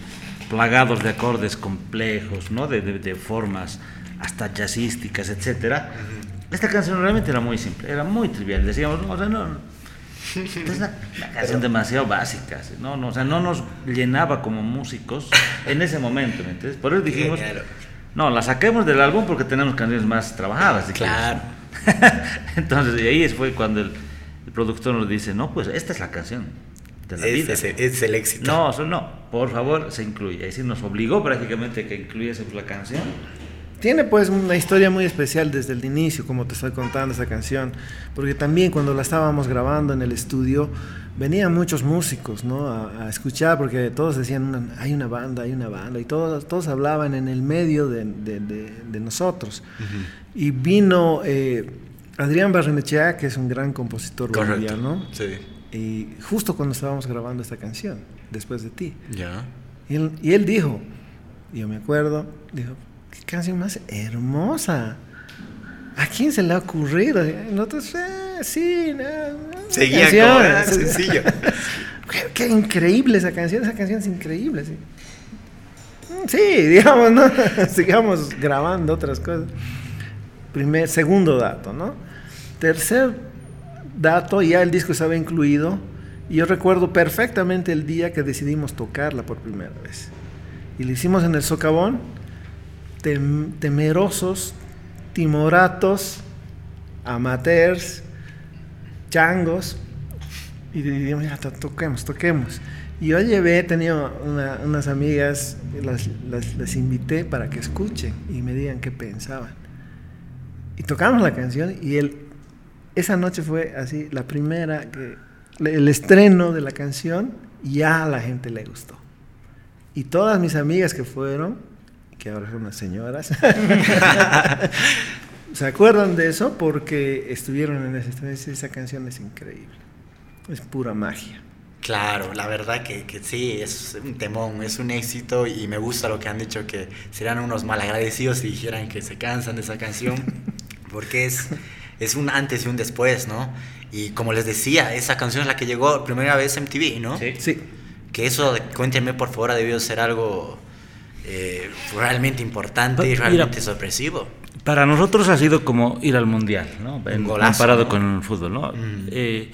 plagados de acordes complejos, ¿no? de, de- de formas hasta jazzísticas, etcétera. Esta canción realmente era muy simple, era muy trivial. Decíamos, no, o sea, no, es una, una canción demasiado básica, ¿sí? no, no, o sea, no nos llenaba como músicos en ese momento, ¿me entiendes? Por eso dijimos, Claro. no, la saquemos del álbum porque tenemos canciones más trabajadas. Claro. Entonces, y ahí fue cuando el, el productor nos dice, no, pues esta es la canción de la Es, vida. es- es el éxito. No, eso no, por favor, se incluye. Es decir, nos obligó prácticamente que incluyésemos la canción tiene pues una historia muy especial desde el inicio, como te estoy contando esa canción, porque también cuando la estábamos grabando en el estudio, venían muchos músicos ¿no? a, escuchar, porque todos decían, hay una banda, hay una banda, y todos, todos hablaban en el medio de, de, nosotros. Y vino eh, Adrián Barrenechea, que es un gran compositor boliviano, sí. y justo cuando estábamos grabando esta canción, después de ti. Ya. Y él, y él dijo, yo me acuerdo, dijo, qué canción más hermosa. ¿A quién se le ha ocurrido? Nosotros, eh, sí, no, Seguía como sencillo. qué, increíble esa canción, esa canción es increíble, sí. Mm, sí, digamos, ¿no? Sigamos grabando otras cosas. Primer, segundo dato, ¿no? Tercer dato, ya el disco estaba incluido. Y yo recuerdo perfectamente el día que decidimos tocarla por primera vez. Y lo hicimos en el socavón, temerosos, timoratos, amateurs, changos, y dijimos, ya, toquemos, toquemos. Y yo llevé, tenía unas amigas, las, las, invité para que escuchen y me digan qué pensaban. Y tocamos la canción y él, esa noche fue así, la primera, que, el estreno de la canción, ya a la gente le gustó. Y todas mis amigas que fueron, que ahora son unas señoras, se acuerdan de eso porque estuvieron en esa, esa canción es increíble. Es pura magia. Claro, la verdad que, que, sí, es un temón, es un éxito y me gusta lo que han dicho, que serían unos malagradecidos si dijeran que se cansan de esa canción, porque es, es un antes y un después, ¿no? Y como les decía, esa canción es la que llegó primera vez en MTV, ¿no? Sí. sí que eso, cuéntenme por favor, ha debido ser algo eh, realmente importante y realmente sorpresivo. Para nosotros ha sido como ir al mundial, ¿no? comparado con el fútbol, ¿no? Mm. Eh,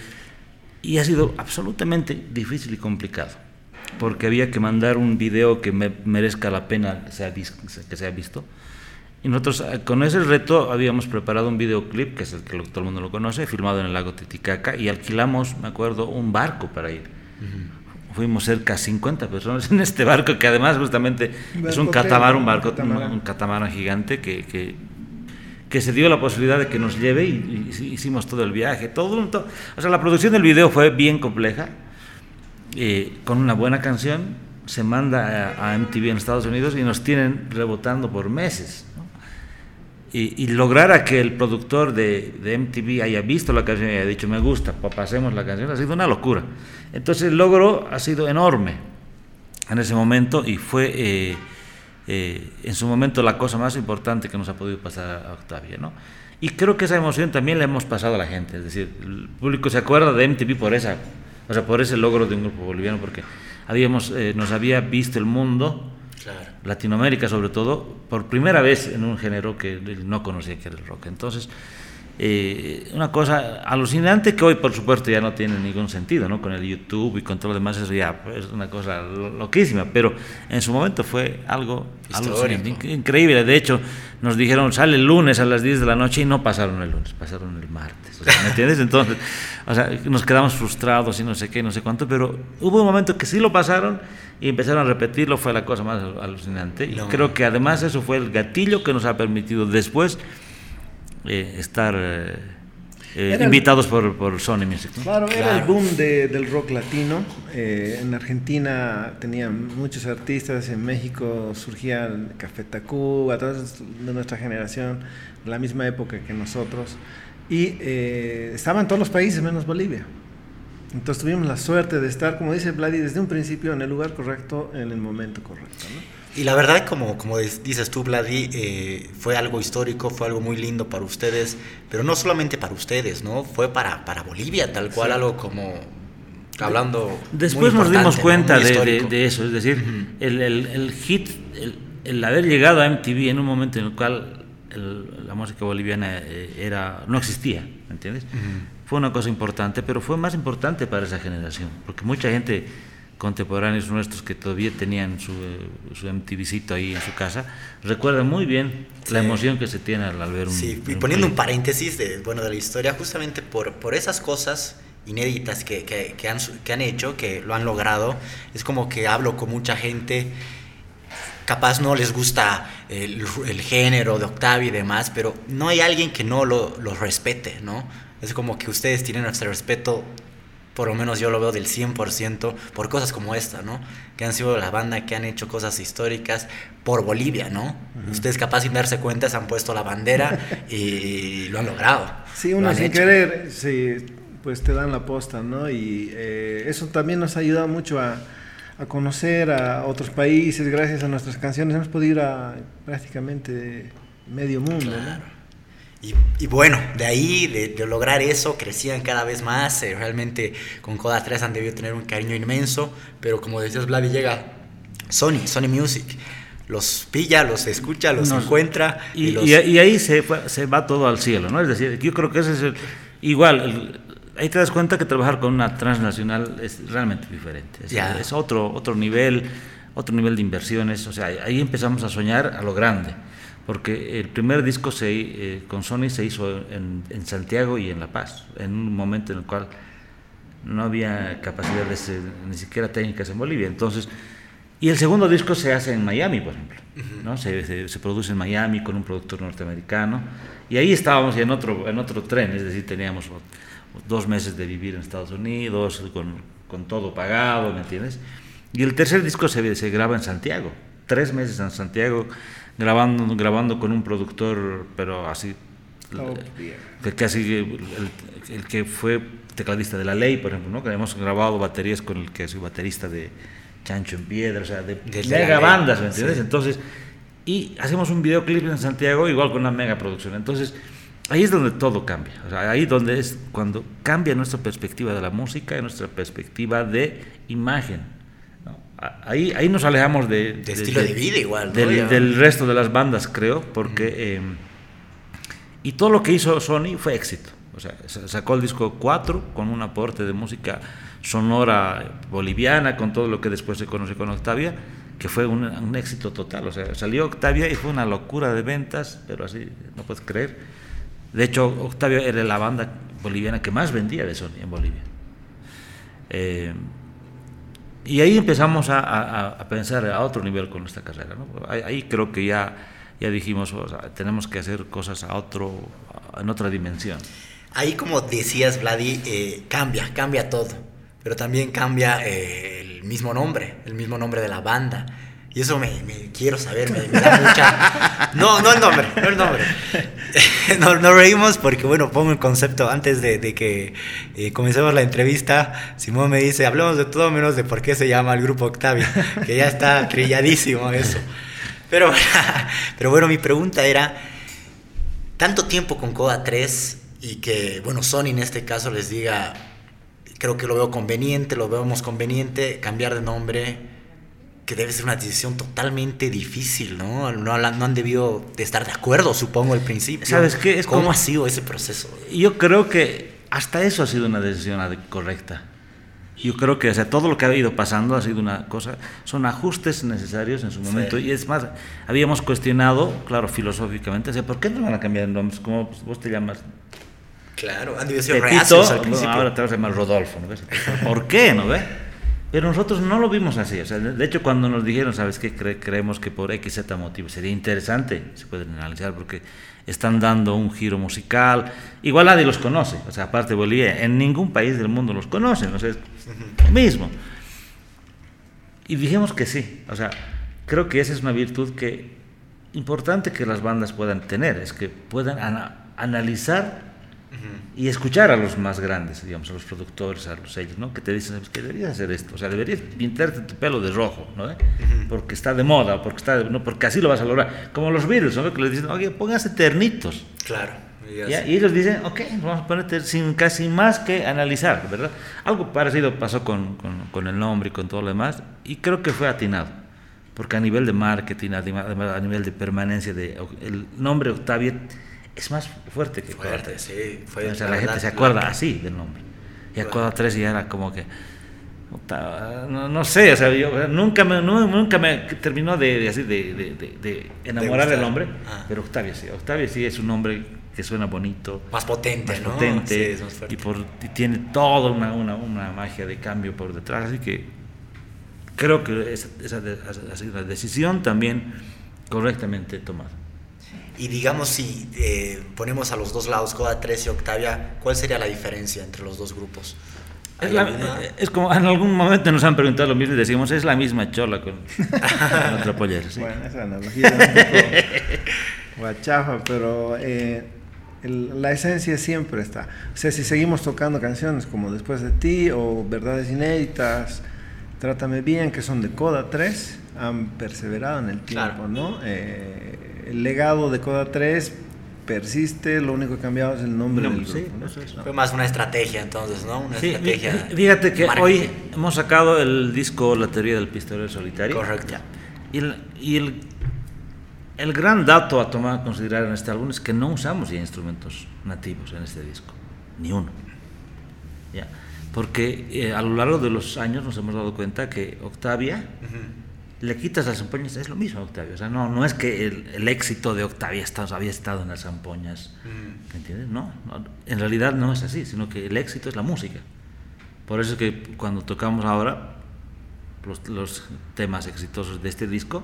y ha sido absolutamente difícil y complicado, porque había que mandar un video que me merezca la pena que sea, que sea visto. Y nosotros eh, con ese reto habíamos preparado un videoclip, que es el que todo el mundo lo conoce, filmado en el lago Titicaca, y alquilamos, me acuerdo, un barco para ir fuimos cerca de 50 personas en este barco, que además justamente es un catamarán, un barco, un catamarán gigante que, que, que, se dio la posibilidad de que nos lleve y, hicimos todo el viaje. Todo, o sea, la producción del video fue bien compleja, eh, con una buena canción, se manda a, a, MTV en Estados Unidos y nos tienen rebotando por meses y, lograr a que el productor de, de, MTV haya visto la canción y haya dicho me gusta, pasemos la canción, ha sido una locura. Entonces el logro ha sido enorme en ese momento y fue eh, eh, en su momento la cosa más importante que nos ha podido pasar a Octavia. ¿no? Y creo que esa emoción también la hemos pasado a la gente, es decir, el público se acuerda de MTV por, esa, o sea, por ese logro de un grupo boliviano, porque habíamos, eh, nos había visto el mundo Latinoamérica sobre todo, por primera vez en un género que no conocía que era el rock. Entonces, eh, una cosa alucinante que hoy por supuesto ya no tiene ningún sentido, ¿no? Con el YouTube y con todo lo demás eso ya es una cosa loquísima, pero en su momento fue algo increíble. De hecho, nos dijeron sale el lunes a las 10 de la noche y no pasaron el lunes, pasaron el martes. ¿Me entiendes? Entonces, o sea, nos quedamos frustrados y no sé qué, no sé cuánto, pero hubo un momento que sí lo pasaron y empezaron a repetirlo, fue la cosa más alucinante. Y creo que además eso fue el gatillo que nos ha permitido después eh, estar eh, eh, invitados por, por, Sony Music. Claro, era el boom del rock latino. en Argentina tenían muchos artistas, en México surgían Café Tacuba, todos de nuestra generación, la misma época que nosotros. Y estaban todos los países menos Bolivia. Entonces tuvimos la suerte de estar, como dice Vladi, desde un principio en el lugar correcto, en el momento correcto. ¿no? Y la verdad, como, como dices tú, Vladi, eh, fue algo histórico, fue algo muy lindo para ustedes, pero no solamente para ustedes, ¿no? Fue para, para Bolivia, tal cual, algo como hablando. Después nos dimos cuenta de, de, eso, es decir, el, el, el, hit, el, el, haber llegado a MTV en un momento en el cual la música boliviana eh, era, no existía, ¿me entiendes? Fue una cosa importante, pero fue más importante para esa generación, porque mucha gente contemporáneos nuestros que todavía tenían su, su MTVcito ahí en su casa, recuerdan muy bien la emoción que se tiene al, ver un... Sí, y poniendo un, paréntesis de, bueno, de la historia, justamente por, por esas cosas inéditas que, que, que, han, que han hecho, que lo han logrado, es como que hablo con mucha gente capaz no les gusta el, el, género de Octavio y demás, pero no hay alguien que no lo, lo respete, ¿no? Es como que ustedes tienen nuestro respeto por lo menos yo lo veo del 100% por cosas como esta, ¿no? Que han sido la banda que han hecho cosas históricas por Bolivia, ¿no? Ustedes capaz sin darse cuenta se han puesto la bandera y lo han logrado. Sí, uno sin querer, sí, pues te dan la posta, ¿no? Y eh, eso también nos ha ayudado mucho a, a, conocer a otros países, gracias a nuestras canciones hemos podido ir a prácticamente medio mundo, ¿no? Y, bueno, de ahí, de, lograr eso, crecían cada vez más. Eh, realmente con Coda 3 han debido tener un cariño inmenso. Pero como decías, Vladi, llega Sony, Sony Music. Los pilla, los escucha, los encuentra. Y, y, ahí se, se, va todo al cielo, ¿no? Es decir, yo creo que ese es el, igual. ahí te das cuenta que trabajar con una transnacional es realmente diferente. Es, es otro, otro nivel, otro nivel de inversiones. O sea, ahí empezamos a soñar a lo grande porque el primer disco se, eh, con Sony se hizo en, Santiago y en La Paz, en un momento en el cual no había capacidades ni siquiera técnicas en Bolivia. Entonces, y el segundo disco se hace en Miami, por ejemplo, ¿no? Se, se, produce en Miami con un productor norteamericano, y ahí estábamos en otro, en otro tren, es decir, teníamos dos meses de vivir en Estados Unidos, con, con todo pagado, ¿me entiendes? Y el tercer disco se, se graba en Santiago, tres meses en Santiago, grabando, grabando con un productor, pero así, oh, que casi el, que fue tecladista de La Ley, por ejemplo, ¿no? que hemos grabado baterías con el que soy baterista de Chancho en Piedra, o sea, de, mega bandas, ¿me entiendes? Entonces, y hacemos un videoclip en Santiago igual con una mega producción. Entonces, ahí es donde todo cambia. O sea, ahí donde es cuando cambia nuestra perspectiva de la música y nuestra perspectiva de imagen ahí, ahí nos alejamos de, estilo de, vida igual. Del, resto de las bandas, creo, porque... Em, y todo lo que hizo Sony fue éxito. O sea, sacó el disco 4 con un aporte de música sonora boliviana, con todo lo que después se conoce con Octavia, que fue un, un, éxito total. O sea, salió Octavia y fue una locura de ventas, pero así no puedes creer. De hecho, Octavia era la banda boliviana que más vendía de Sony en Bolivia. Eh, y ahí empezamos a, pensar a otro nivel con nuestra carrera. Ahí, creo que ya, ya dijimos, tenemos que hacer cosas a otro, en otra dimensión. Ahí, como decías, Vladi, eh, cambia, cambia todo. Pero también cambia eh, el mismo nombre, el mismo nombre de la banda. Y eso me, quiero saber, me, da mucha... No, no el nombre, no el nombre. Nos no reímos porque, bueno, pongo el concepto antes de, que eh, comencemos la entrevista. Simón me dice, hablemos de todo menos de por qué se llama el grupo Octavia, que ya está trilladísimo eso. Pero, pero bueno, mi pregunta era, tanto tiempo con Coda 3 y que, bueno, Sony en este caso les diga, creo que lo veo conveniente, lo vemos conveniente, cambiar de nombre que debe ser una decisión totalmente difícil, ¿no? No, no han debido de estar de acuerdo, supongo, al principio. ¿Sabes qué? Es ¿Cómo ha sido ese proceso? Yo creo que hasta eso ha sido una decisión correcta. Yo creo que o sea, todo lo que ha ido pasando ha sido una cosa, son ajustes necesarios en su momento. Y es más, habíamos cuestionado, claro, filosóficamente, o sea, ¿por qué no van a cambiar el nombre? ¿Cómo vos te llamas? Claro, han debido ser al principio. Ahora te vas a llamar Rodolfo, ¿no ves? ¿Por qué, no ves? Pero nosotros no lo vimos así. O sea, de hecho, cuando nos dijeron, ¿sabes qué? creemos que por X, Z motivo sería interesante, se pueden analizar, porque están dando un giro musical. Igual nadie los conoce. O sea, aparte de Bolivia, en ningún país del mundo los conocen. O sea, es lo mismo. Y dijimos que sí. O sea, creo que esa es una virtud que importante que las bandas puedan tener, es que puedan analizar y escuchar a los más grandes, digamos, a los productores, a los sellos, ¿no? Que te dicen, que deberías hacer esto, o sea, deberías pintarte tu pelo de rojo, ¿no? Porque está de moda, porque está, no, porque así lo vas a lograr. Como los Beatles, ¿no? Que les dicen, oye, pónganse ternitos. Claro. Y, ellos dicen, ok, vamos a ponerte sin casi más que analizar, ¿verdad? Algo parecido pasó con, con, con el nombre y con todo lo demás, y creo que fue atinado porque a nivel de marketing, a nivel de permanencia, de, el nombre Octavia es más fuerte que fuerte, sí, fue o sea, la gente se acuerda así del nombre. Y a Coda 3 ya era como que. No, no, sé, o sea, yo nunca me, nunca me terminó de, así, de, de, de enamorar del nombre, ah. pero Octavio sí. Octavio sí es un nombre que suena bonito. Más potente, más potente. y, por, y tiene toda una, una, una, magia de cambio por detrás, así que creo que esa, esa ha sido una decisión también correctamente tomada. Y digamos, si eh, ponemos a los dos lados, Coda 3 y Octavia, ¿cuál sería la diferencia entre los dos grupos? Es, ¿Hay la- alguna? es como en algún momento nos han preguntado lo mismo y decimos, es la misma chola con, con otra pollera. sí. Bueno, esa analogía es un poco guachafa, pero eh, el- la esencia siempre está. O sea, si seguimos tocando canciones como Después de ti o Verdades Inéditas, Trátame Bien, que son de Coda 3, han perseverado en el tiempo, Claro. ¿no? Eh, el legado de Coda 3 persiste, lo único que cambiado es el nombre Bueno, del sí, grupo. ¿no? es. Fue más una estrategia entonces, ¿no? Una Sí, estrategia. fí- fíjate que marketing. hoy hemos sacado el disco La teoría del pistolero solitario. Correcto. Y, el, y el, el gran dato a tomar a considerar en este álbum es que no usamos ya instrumentos nativos en este disco, ni uno. Ya. Porque eh, a lo largo de los años nos hemos dado cuenta que Octavia, Ujú. Le quitas las zampoñas, es lo mismo a Octavia. O sea, no, no es que el, el éxito de Octavia está- había estado en las zampoñas. ¿Me entiendes? No, no, en realidad no es así, sino que el éxito es la música. Por eso es que cuando tocamos ahora los, los temas exitosos de este disco,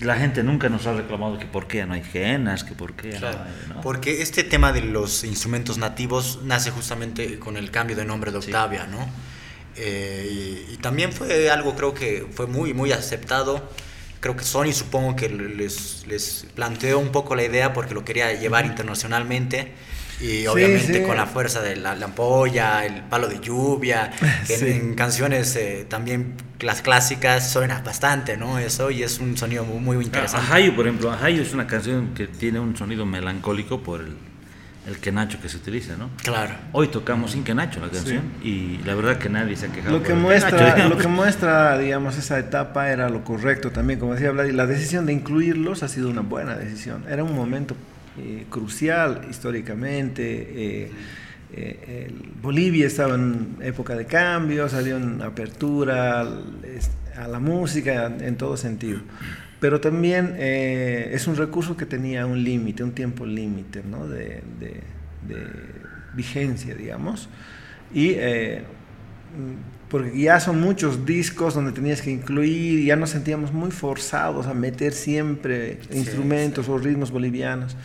la gente nunca nos ha reclamado que por qué no hay genas, que por qué Claro, no hay- ¿no? Porque este tema de los instrumentos nativos nace justamente con el cambio de nombre de Octavia, ¿no? Eh, y, y también fue algo, creo que fue muy, muy aceptado. Creo que Sony supongo que les, les planteó un poco la idea porque lo quería llevar internacionalmente. Y Sí, obviamente sí. con la fuerza de la, la ampolla, el palo de lluvia, que en- Sí. en, canciones eh, también las clásicas suena bastante, ¿no? Eso y es un sonido muy, muy interesante. Ajayu, por ejemplo, Ajayu es una canción que tiene un sonido melancólico por el, el quenacho que se utiliza, ¿no? Claro. Hoy tocamos sin quenacho la canción y la verdad que nadie se ha quejado. Lo que, muestra, quenacho, lo que muestra, digamos, esa etapa era lo correcto también, como decía Vladi, la decisión de incluirlos ha sido una buena decisión. Era un momento eh, crucial históricamente. eh, eh, el- Bolivia estaba en época de cambios, había una apertura a la música en todo sentido. Pero también eh, es un recurso que tenía un límite, un tiempo límite ¿no? de, de- de vigencia, digamos. Y eh, mm, porque ya son muchos discos donde tenías que incluir, ya nos sentíamos muy forzados a meter siempre Sí, instrumentos o ritmos bolivianos,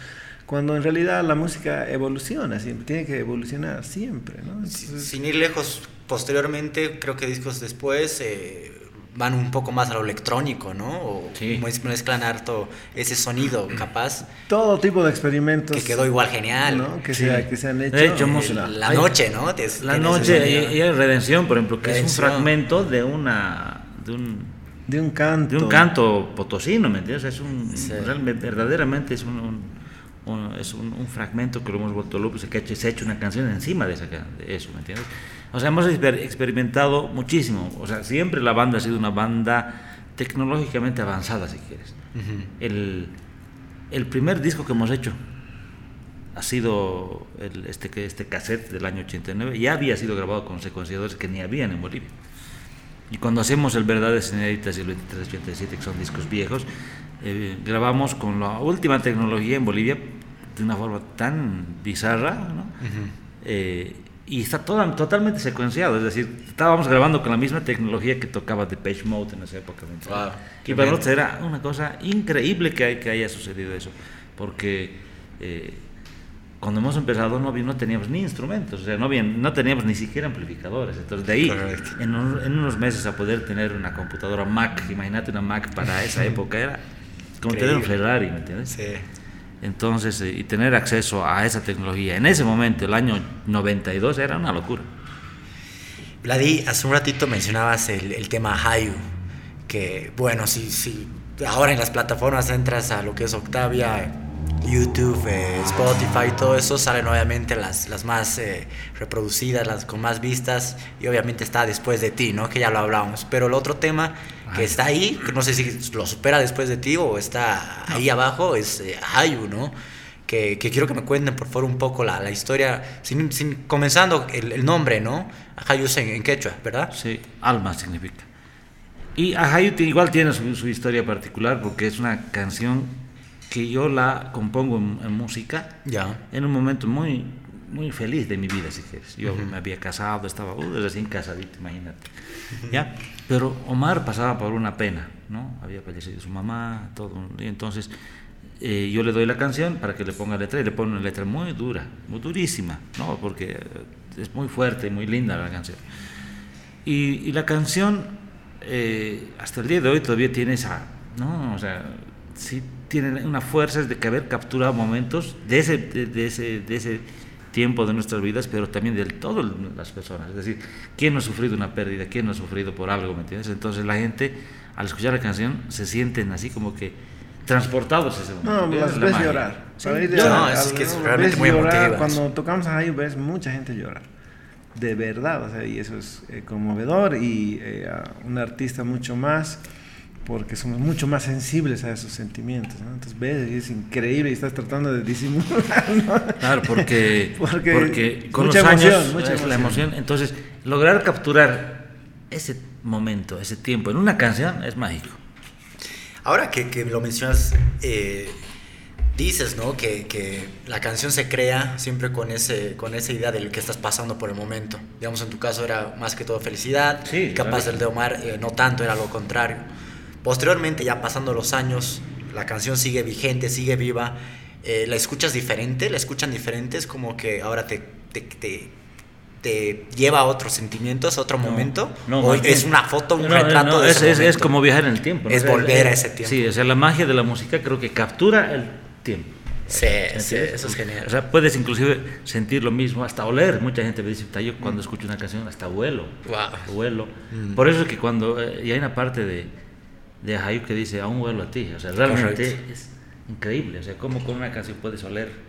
cuando en realidad la música evoluciona, siempre, tiene que evolucionar siempre. ¿no? Entonces, Sin ir lejos, posteriormente, creo que discos después eh, van un poco más a lo electrónico, ¿no? O Sí. mez- mezclan harto ese sonido capaz, todo tipo de experimentos que quedó igual genial. ¿no? que, Sí. se, que se han hecho. De hecho, hemos- La, noche, ¿no? Des- La noche y, y Redención, por ejemplo, que Redención. es un fragmento de una de un, de un canto. de un canto potosino, ¿me entiendes? Es un Sí. realmente, verdaderamente es un, un- un- es un, un fragmento que lo hemos vuelto loco, se, que ha hecho- se ha hecho una canción encima de, esa de eso, ¿me entiendes? O sea, hemos exper- experimentado muchísimo, o sea, siempre la banda ha sido una banda tecnológicamente avanzada, si quieres. Ujú. El, el primer disco que hemos hecho ha sido el- este, este cassette del año 89. Ya había sido grabado con secuenciadores que ni habían en Bolivia. Y cuando hacemos el Verdades Inéditas y el 2387, que son discos viejos, eh, grabamos con la última tecnología en Bolivia de una forma tan bizarra, ¿no? Ujú. Eh, y está toda- totalmente secuenciado, es decir, estábamos grabando con la misma tecnología que tocaba Depeche Mode en esa época. Wow, y para nosotros era una cosa increíble que, hay- que haya sucedido eso, porque eh, cuando hemos empezado no, no teníamos ni instrumentos, o sea, no, había- no teníamos ni siquiera amplificadores. Entonces, de ahí, en, un- en unos meses a poder tener una computadora Mac, imagínate una Mac para esa época, era como tener un. Ferrari, ¿me entiendes? Sí. Entonces, eh, y tener acceso a esa tecnología en ese momento, el año 92, era una locura. Vladi, hace un ratito mencionabas el, el tema Hayu, que bueno, si, si ahora en las plataformas entras a lo que es Octavia, YouTube, eh, Spotify, todo eso, salen obviamente las, las más eh, reproducidas, las con más vistas, y obviamente está después de ti, ¿no? Que ya lo hablábamos. Pero el otro tema que Ay. está ahí, que no sé si lo supera después de ti o está ahí abajo, es eh, Hayu, ¿no? Que, que quiero que me cuenten por favor un poco la, la historia, sin, sin- comenzando el, el nombre, ¿no? Hayu en, en quechua, ¿verdad? Sí, alma significa. Y Ajayu igual tiene su, su historia particular porque es una canción que yo la compongo en, en música Ya. en un momento muy muy feliz de mi vida, si quieres. Yo me había casado, estaba uh, recién casadito, imagínate. ¿Ya? Pero Omar pasaba por una pena, ¿no? Había fallecido su mamá, todo. Y entonces eh, yo le doy la canción para que le ponga letra y le pone una letra muy dura, muy durísima, ¿no? Porque es muy fuerte y muy linda la canción. Y, la canción, eh, hasta el día de hoy todavía tiene esa, ¿no? O sea, sí tiene una fuerza de que haber capturado momentos de ese, de, ese, de ese tiempo de nuestras vidas, pero también de todas las personas. Es decir, ¿quién no ha sufrido una pérdida? ¿Quién no ha sufrido por algo? ¿Me entiendes? Entonces la gente, al escuchar la canción, se sienten así como que transportados ese momento. No, las ves llorar. no, es que es realmente muy emotivo. Cuando tocamos ahí ves mucha gente llorar de verdad, o sea, y eso es eh, conmovedor y eh, un artista mucho más porque somos mucho más sensibles a esos sentimientos, ¿no? Entonces ves, y es increíble y estás tratando de disimular, ¿no? Claro, porque, porque, con mucha los emoción, años mucha es la emoción, entonces lograr capturar ese momento, ese tiempo en una canción es mágico. Ahora que, que lo mencionas, eh, dices, ¿no? Que, la canción se crea siempre con, ese, con esa idea de lo que estás pasando por el momento. Digamos, en tu caso era más que todo felicidad, sí, capaz del de Omar eh, no tanto, era lo contrario. Posteriormente, ya pasando los años, la canción sigue vigente, sigue viva. Eh, ¿La escuchas diferente? ¿La escuchan diferente? Es como que ahora te, te, te, lleva a otros sentimientos, a otro momento. No, es una foto, un retrato de es, es, como viajar en el tiempo. Es volver a ese tiempo. Sí, o sea, la magia de la música creo que captura el tiempo. Sí, eso es genial. O sea, puedes inclusive sentir lo mismo, hasta oler. Mucha gente me dice, yo cuando escucho una canción hasta vuelo. Wow. Vuelo. Mm. Por eso es que cuando, eh, y hay una parte de, de Hayuk que dice, aún vuelo a ti. O sea, realmente es increíble. O sea, cómo con una canción puedes oler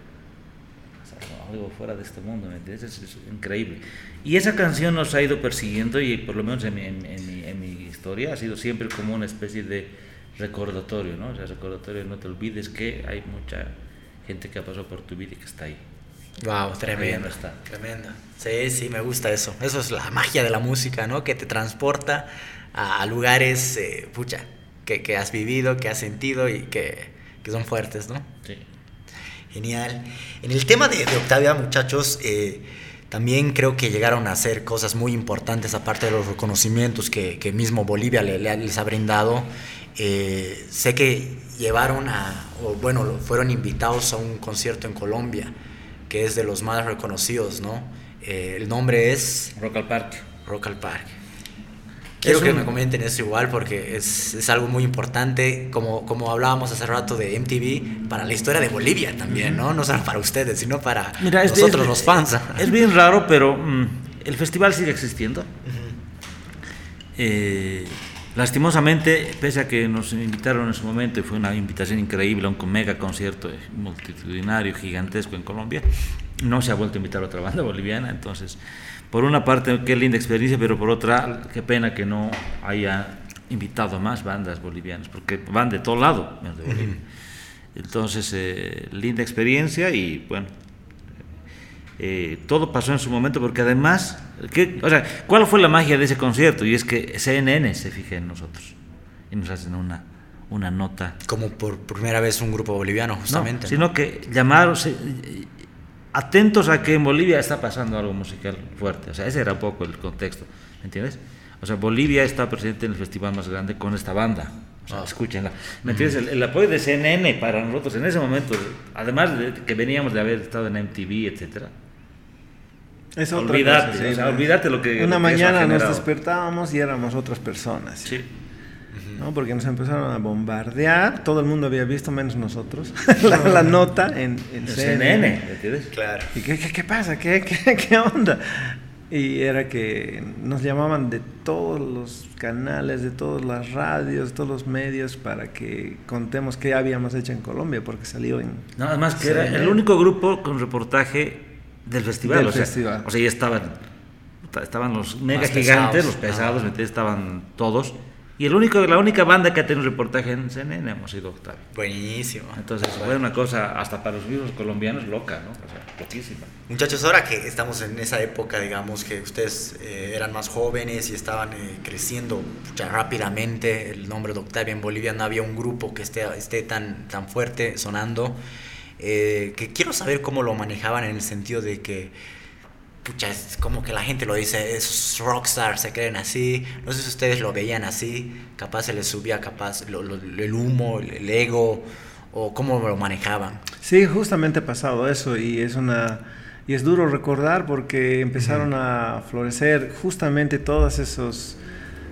algo fuera de este mundo, ¿me entiendes? Es, increíble. Y esa canción nos ha ido persiguiendo y por lo menos en mi, en, mi, en mi historia ha sido siempre como una especie de recordatorio, ¿no? O sea, recordatorio, no te olvides que hay mucha gente que ha pasado por tu vida y que está ahí. Wow, tremendo. Está. Tremendo. Sí, sí, me gusta eso. Eso es la magia de la música, ¿no? Que te transporta a, lugares, eh, pucha, que, que, has vivido, que has sentido y que, que, son fuertes, ¿no? Sí. Genial. En el tema de, de Octavia, muchachos, eh, también creo que llegaron a hacer cosas muy importantes, aparte de los reconocimientos que, que mismo Bolivia le, les ha brindado. Eh, sé que llevaron a, o bueno, fueron invitados a un concierto en Colombia, que es de los más reconocidos, ¿no? Eh, el nombre es... Rock al Parque. Rock al Parque. Quiero que me comenten eso igual porque es, es, algo muy importante, como, como hablábamos hace rato de MTV, para la historia de Bolivia también, ¿no? No solo para ustedes, sino para nosotros los fans. Es bien raro, pero mm, el festival sigue existiendo. eh, Lastimosamente, pese a que nos invitaron en su momento y fue una invitación increíble a un mega concierto multitudinario, gigantesco en Colombia, no se ha vuelto a invitar a otra banda boliviana. Entonces, por una parte, qué linda experiencia, pero por otra, qué pena que no haya invitado a más bandas bolivianas, porque van de todo lado, de Bolivia. Entonces, eh, linda experiencia y bueno, eh, todo pasó en su momento porque además, ¿qué, o sea, ¿cuál fue la magia de ese concierto? Y es que CNN se fija en nosotros y nos hacen una, una nota. Como por primera vez un grupo boliviano, justamente. sino que llamaron, atentos a que en Bolivia está pasando algo musical fuerte. O sea, ese era un poco el contexto, ¿me entiendes? O sea, Bolivia está presente en el festival más grande con esta banda. O sea, ah. escúchenla. ¿Me entiendes? El, apoyo de CNN para nosotros en ese momento, además de que veníamos de haber estado en MTV, etcétera, es otra olvídate, cosa, olvídate lo que. Una mañana nos despertábamos y éramos otras personas. Sí. ¿No? Porque nos empezaron a bombardear, todo el mundo había visto, menos nosotros, la, nota en, en CNN. Claro. ¿Y qué, qué, qué pasa? ¿Qué, ¿Qué, qué, onda? Y era que nos llamaban de todos los canales, de todas las radios, de todos los medios para que contemos qué habíamos hecho en Colombia, porque salió en... Nada más que era el único grupo con reportaje del festival. o, sea, o sea, ya estaban, estaban los mega gigantes, los pesados, estaban todos. Y el único, la única banda que ha tenido un reportaje en CNN hemos sido Octavio. Buenísimo. Entonces fue una cosa, hasta para los vivos colombianos, loca, ¿no? O sea, loquísima. Muchachos, ahora que estamos en esa época, digamos, que ustedes eh, eran más jóvenes y estaban eh, creciendo ya rápidamente, el nombre de Octavio en Bolivia no había un grupo que esté, esté tan, tan fuerte sonando. eh, que quiero saber cómo lo manejaban en el sentido de que, pucha, es como que la gente lo dice, esos rockstars se creen así, no sé si ustedes lo veían así, capaz se les subía capaz el humo, el, ego, o cómo lo manejaban. Sí, justamente ha pasado eso y es una... Y es duro recordar porque empezaron a florecer justamente todos esos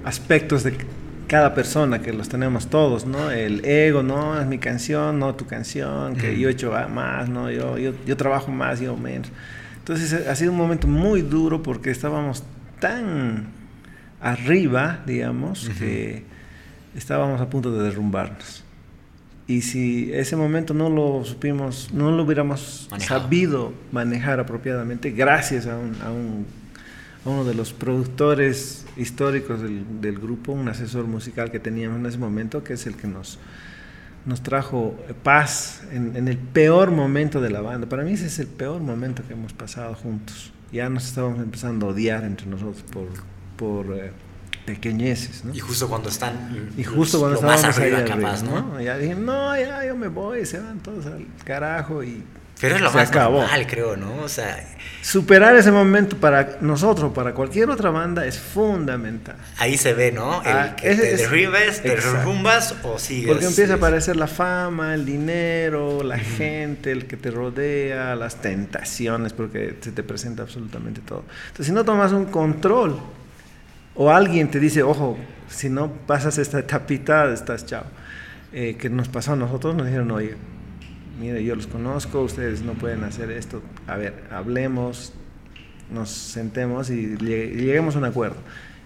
aspectos de cada persona, que los tenemos todos, ¿no? El ego, no, es mi canción, no tu canción, que yo he hecho más, ¿no? Yo, yo, yo, trabajo más, yo menos. Entonces ha sido un momento muy duro porque estábamos tan arriba, digamos, que estábamos a punto de derrumbarnos. Y si ese momento no lo supimos, no lo hubiéramos sabido manejar apropiadamente, gracias a un, a un uno de los productores históricos del, del, grupo, un asesor musical que teníamos en ese momento, que es el que nos, nos trajo paz en, en, el peor momento de la banda. Para mí ese es el peor momento que hemos pasado juntos. Ya nos estábamos empezando a odiar entre nosotros por, por eh, pequeñeces. ¿no? Y justo cuando están y justo cuando estábamos más arriba, arriba, capaz, ¿no? ¿no? Ya dije, no, ya yo me voy, se van todos al carajo y pero es lo se más acabó. normal, creo, ¿no? O sea, Superar ese momento para nosotros, para cualquier otra banda, es fundamental. ahí se ve, ¿no? El Ah, que ese te es- derribes, te derrumbas o sigues. Porque empieza a Es- aparecer la fama, el dinero, la gente, el que te rodea, las tentaciones, porque se te presenta absolutamente todo. Entonces, si no tomas un control, o alguien te dice, ojo, si no pasas esta etapita, estás chao. Eh, que nos pasó a nosotros, nos dijeron, oye, mire, yo los conozco, ustedes no pueden hacer esto. A ver, hablemos, nos sentemos y llegue- lleguemos a un acuerdo.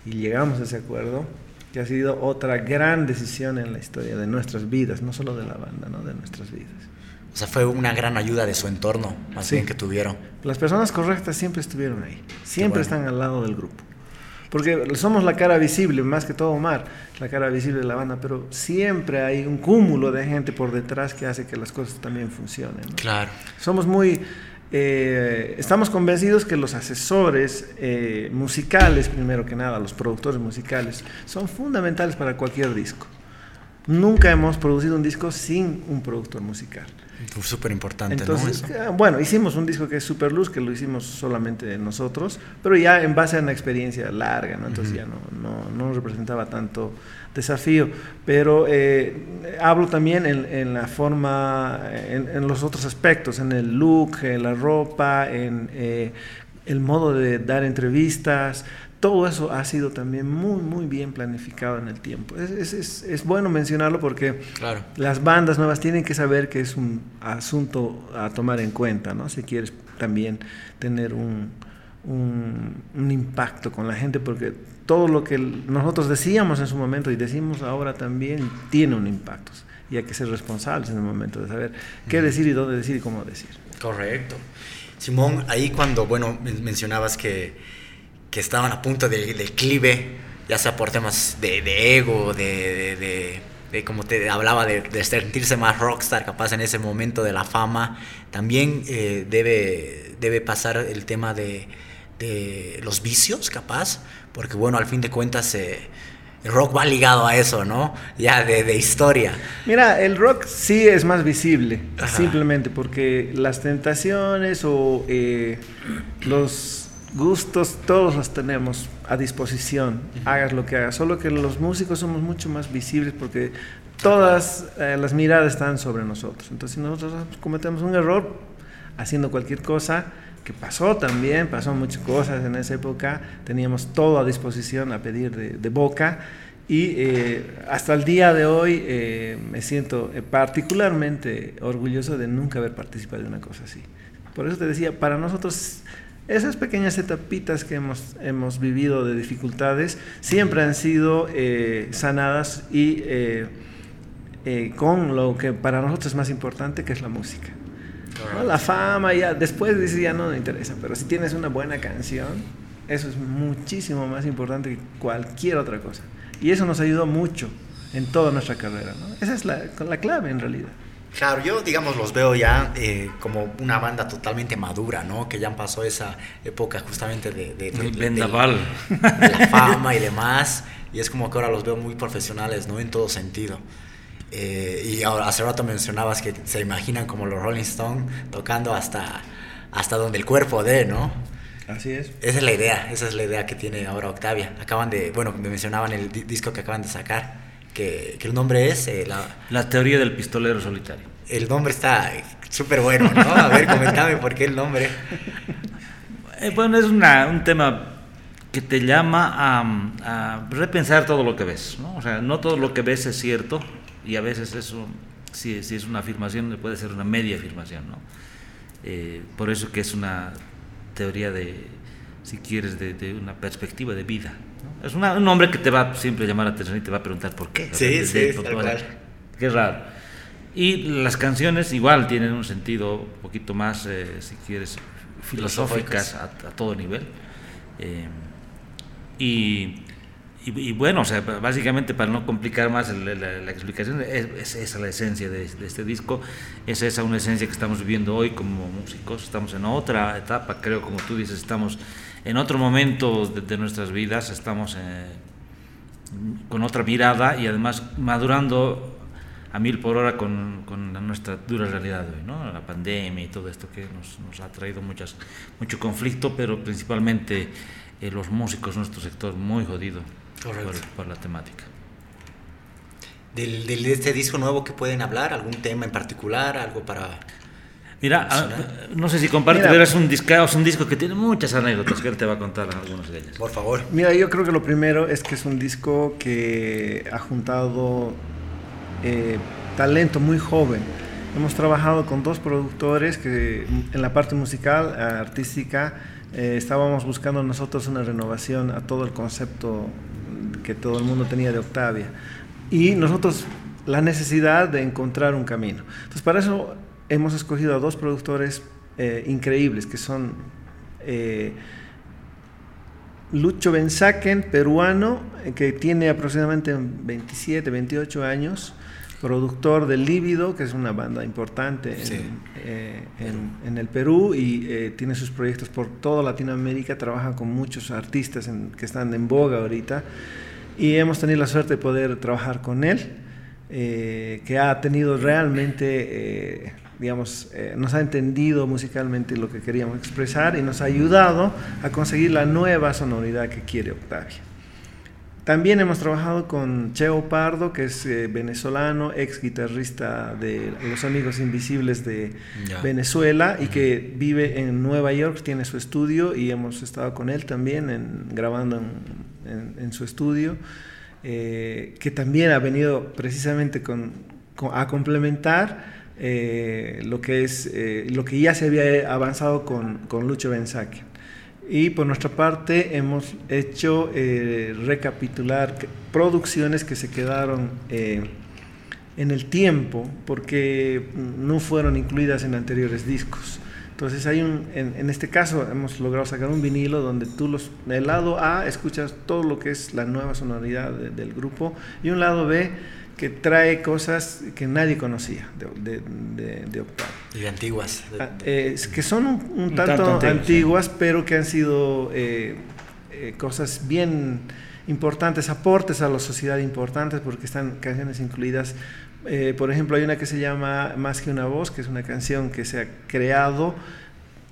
Y llegamos a ese acuerdo, que ha sido otra gran decisión en la historia de nuestras vidas, no solo de la banda, ¿no? de nuestras vidas. O sea, fue una gran ayuda de su entorno, más Sí. bien que tuvieron. Las personas correctas siempre estuvieron ahí, siempre bueno. están al lado del grupo. Porque somos la cara visible, más que todo Omar, la cara visible de la banda, pero siempre hay un cúmulo de gente por detrás que hace que las cosas también funcionen. ¿no? Claro. Somos muy... eh, estamos convencidos que los asesores eh, musicales, primero que nada, los productores musicales, son fundamentales para cualquier disco. Nunca hemos producido un disco sin un productor musical. Súper importante, Entonces, ¿no? Eso. eh, bueno, hicimos un disco que es Super Luz, que lo hicimos solamente nosotros, pero ya en base a una experiencia larga, ¿no? Entonces ya no, no, no representaba tanto desafío. Pero eh, hablo también en, en la forma, en, en los otros aspectos, en el look, en la ropa, en eh, el modo de dar entrevistas. Todo eso ha sido también muy, muy bien planificado en el tiempo. Es, es, es, es bueno mencionarlo porque Claro. las bandas nuevas tienen que saber que es un asunto a tomar en cuenta, ¿no? Si quieres también tener un, un, un impacto con la gente, porque todo lo que nosotros decíamos en su momento y decimos ahora también tiene un impacto. Y hay que ser responsables en el momento de saber qué decir y dónde decir y cómo decir. Correcto. Simón, ahí cuando, bueno, men- mencionabas que, que estaban a punto del declive, ya sea por temas de, de ego, de, de, de- de como te hablaba, de, de sentirse más rockstar capaz en ese momento de la fama, también eh, debe, debe pasar el tema de, de los vicios capaz, porque bueno, al fin de cuentas eh, el rock va ligado a eso, ¿no? Ya de, de historia. Mira, el rock sí es más visible, Ajá. simplemente porque las tentaciones o eh, los gustos todos los tenemos a disposición, hagas lo que hagas, solo que los músicos somos mucho más visibles porque todas eh, las miradas están sobre nosotros. Entonces, si nosotros cometemos un error haciendo cualquier cosa, que pasó también, pasó muchas cosas en esa época, teníamos todo a disposición a pedir de, de boca y eh, hasta el día de hoy eh, me siento particularmente orgulloso de nunca haber participado de una cosa así. Por eso te decía, para nosotros esas pequeñas etapitas que hemos, hemos vivido de dificultades siempre han sido eh, sanadas y eh, eh, con lo que para nosotros es más importante, que es la música. ¿no? La fama, ya después dices, ya no me interesa, pero si tienes una buena canción, eso es muchísimo más importante que cualquier otra cosa. Y eso nos ayudó mucho en toda nuestra carrera. Esa es la, la clave en realidad. Claro, yo digamos los veo ya eh, como una banda totalmente madura, ¿no? Que ya pasó esa época justamente de, de, de- de- de la fama y demás. Y es como que ahora los veo muy profesionales, ¿no? En todo sentido. Eh, y ahora, hace rato mencionabas que se imaginan como los Rolling Stones tocando hasta, hasta donde el cuerpo dé, ¿no? Así es. Esa es la idea, esa es la idea que tiene ahora Octavia. Acaban de, bueno, me mencionaban el di- disco que acaban de sacar, que, que el nombre es, eh, la, La teoría del pistolero solitario. el nombre está súper bueno, ¿no? A ver, comentame por qué el nombre. Eh, bueno, es una- un tema que te llama a, a repensar todo lo que ves, ¿no? O sea, no todo lo que ves es cierto y a veces eso, si, si es una afirmación, puede ser una media afirmación, ¿no? Eh, por eso que es una teoría de, si quieres, de, de una perspectiva de vida. ¿No? Es una- un nombre que te va siempre a llamar la atención y te va a preguntar por qué. Sí, De- sí, de- tal cual. Qué raro. Y las canciones igual tienen un sentido un poquito más, eh, si quieres, filosóficas a, a todo nivel. Eh, y, y- bueno, o sea, básicamente para no complicar más la, explicación, es, es esa la esencia de, este disco, es esa una esencia que estamos viviendo hoy como músicos, estamos en otra etapa, creo, como tú dices, estamos en otro momento de, nuestras vidas, estamos eh, con otra mirada y además madurando a mil por hora con, con nuestra dura realidad hoy, ¿no? La pandemia y todo esto que nos, ha traído muchas, mucho conflicto, pero principalmente eh, los músicos, nuestro sector muy jodido Correcto. por la temática. Del, del- de este disco nuevo que pueden hablar, algún tema en particular, algo para... Mira, ah, no sé si comparte, Mira. pero es un, disco, es un disco que tiene muchas anécdotas que él te va a contar algunas de ellas. Por favor. Mira, yo creo que lo primero es que es un disco que ha juntado eh, talento muy joven. Hemos trabajado con dos productores que en la parte musical, artística, eh, estábamos buscando nosotros una renovación a todo el concepto que todo el mundo tenía de Octavia. Y nosotros la necesidad de encontrar un camino. Entonces, para eso hemos escogido a dos productores eh, increíbles, que son... eh, Lucho Benzaken, peruano, eh, que tiene aproximadamente 27, 28 años, productor de Líbido, que es una banda importante en, Sí. eh, en- en el Perú y eh, tiene sus proyectos por toda Latinoamérica, trabaja con muchos artistas en- que están en boga ahorita y hemos tenido la suerte de poder trabajar con él, eh, que ha tenido realmente, digamos, nos ha entendido musicalmente lo que queríamos expresar y nos ha ayudado a conseguir la nueva sonoridad que quiere Octavia. También hemos trabajado con Cheo Pardo, que es eh, venezolano, ex guitarrista de Los Amigos Invisibles de. Venezuela y que vive en Nueva York, tiene su estudio y hemos estado con él también en- grabando en, en- en su estudio, eh, que también ha venido precisamente con, con- a complementar eh, lo, que es, lo que ya se había avanzado con, con Lucho Benzaque. Y por nuestra parte hemos hecho eh, recapitular producciones que se quedaron eh, en el tiempo porque no fueron incluidas en anteriores discos. Entonces hay un, en, en este caso hemos logrado sacar un vinilo donde tú los, el lado A escuchas todo lo que es la nueva sonoridad de- del grupo y un lado B que trae cosas que nadie conocía de, de, de, de Octavio. Y de antiguas. de- Ah, eh, es que son un, un Un tanto, tanto antiguas, pero que han sido eh, eh, cosas bien importantes, aportes a la sociedad importantes, porque están canciones incluidas. Eh, por ejemplo, hay una que se llama Más que una voz, que es una canción que se ha creado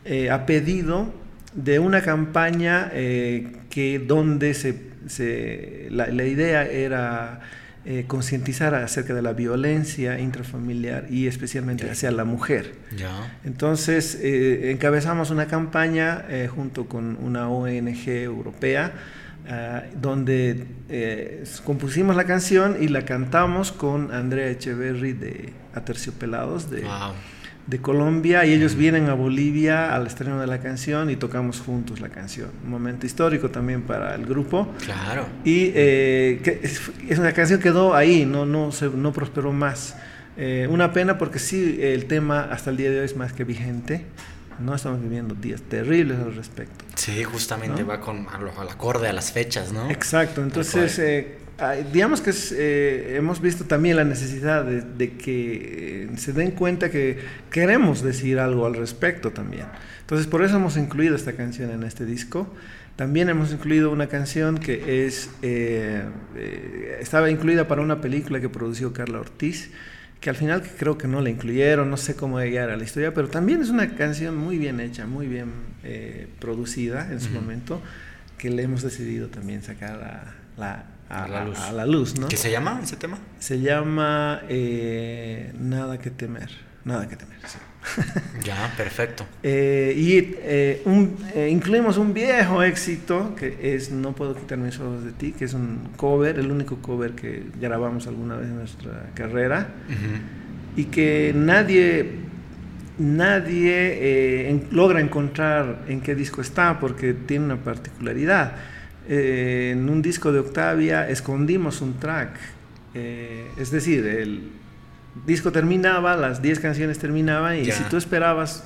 eh, a pedido de una campaña eh, que donde se, se- la, la idea era eh, concientizar acerca de la violencia intrafamiliar y especialmente hacia la mujer. Ya. Entonces, eh, encabezamos una campaña eh, junto con una ONG europea, ah, donde compusimos la canción y la cantamos con Andrea Echeverry de Aterciopelados, de, Wow. De Colombia, y ellos vienen a Bolivia al estreno de la canción y tocamos juntos la canción. Un momento histórico también para el grupo. Claro. Y eh, que es, es una canción que quedó ahí, no, no, se, no prosperó más. Eh, una pena porque sí, el tema hasta el día de hoy es más que vigente. No estamos viviendo días terribles al respecto. Sí, justamente ¿No? va con, a lo- al acorde a las fechas, ¿no? Exacto, entonces digamos que eh, hemos visto también la necesidad de, que eh, se den cuenta que queremos decir algo al respecto también. Entonces por eso hemos incluido esta canción en este disco. También hemos incluido una canción que es, estaba incluida para una película que produció Carla Ortiz, que al final creo que no la incluyeron, no sé cómo llegar a la historia, pero también es una canción muy bien hecha, muy bien producida en su momento que le hemos decidido también sacar a la, a, la, luz. a la luz. ¿no? ¿Qué se llama ese tema? Se llama eh, Nada que temer. Nada que temer, sí. Ya, perfecto. Eh, y eh, un, incluimos un viejo éxito que es No puedo quitar mis ojos de ti, que es un cover, el único cover que grabamos alguna vez en nuestra carrera. Y que nadie nadie eh, logra encontrar en qué disco está porque tiene una particularidad. Eh, en un disco de Octavia escondimos un track, eh, es decir, el disco terminaba, las 10 canciones terminaban y si tú esperabas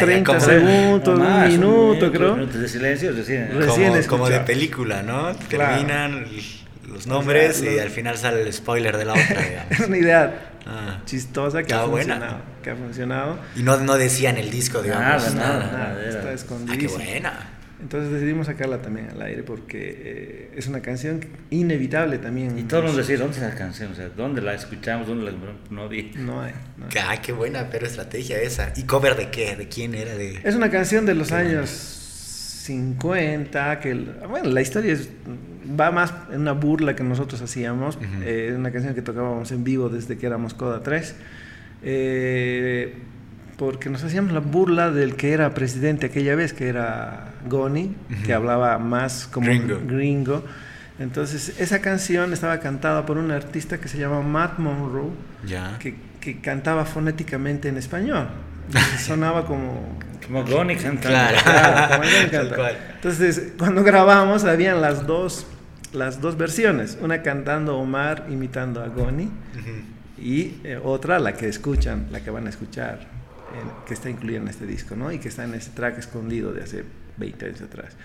30 ah, segundos, un minuto, creo. de silencio recién. como, de película, ¿no? Terminan los nombres y al final sale el spoiler de la otra, es una idea ah. chistosa que ha, funcionado, que ha funcionado. Y no, no decían el disco, digamos. Nada, nada, nada, está escondido. Ah, qué buena. Entonces decidimos sacarla también al aire porque eh, es una canción inevitable también. Y todos nos decían, ¿dónde está la canción? O sea, ¿dónde la escuchamos? ¿Dónde la No vi. No hay. No hay. qué buena, pero estrategia esa. ¿Y cover de qué? ¿De quién era? De... Es una canción de los años 50, que, bueno, la historia es va más en una burla que nosotros hacíamos. Eh, una canción que tocábamos en vivo desde que éramos Coda 3. Eh, porque nos hacíamos la burla del que era presidente aquella vez, que era Goni, que hablaba más como gringo. Entonces, esa canción estaba cantada por un artista que se llama Matt Monroe, que, que, cantaba fonéticamente en español. sonaba como... Como Goni cantando. Claro. Entonces, cuando grabamos, habían las dos las dos versiones, una cantando Omar imitando a Goni y eh, otra la que escuchan, la que van a escuchar, que está incluida en este disco, ¿no? Y que está en ese track escondido de hace 20 años atrás.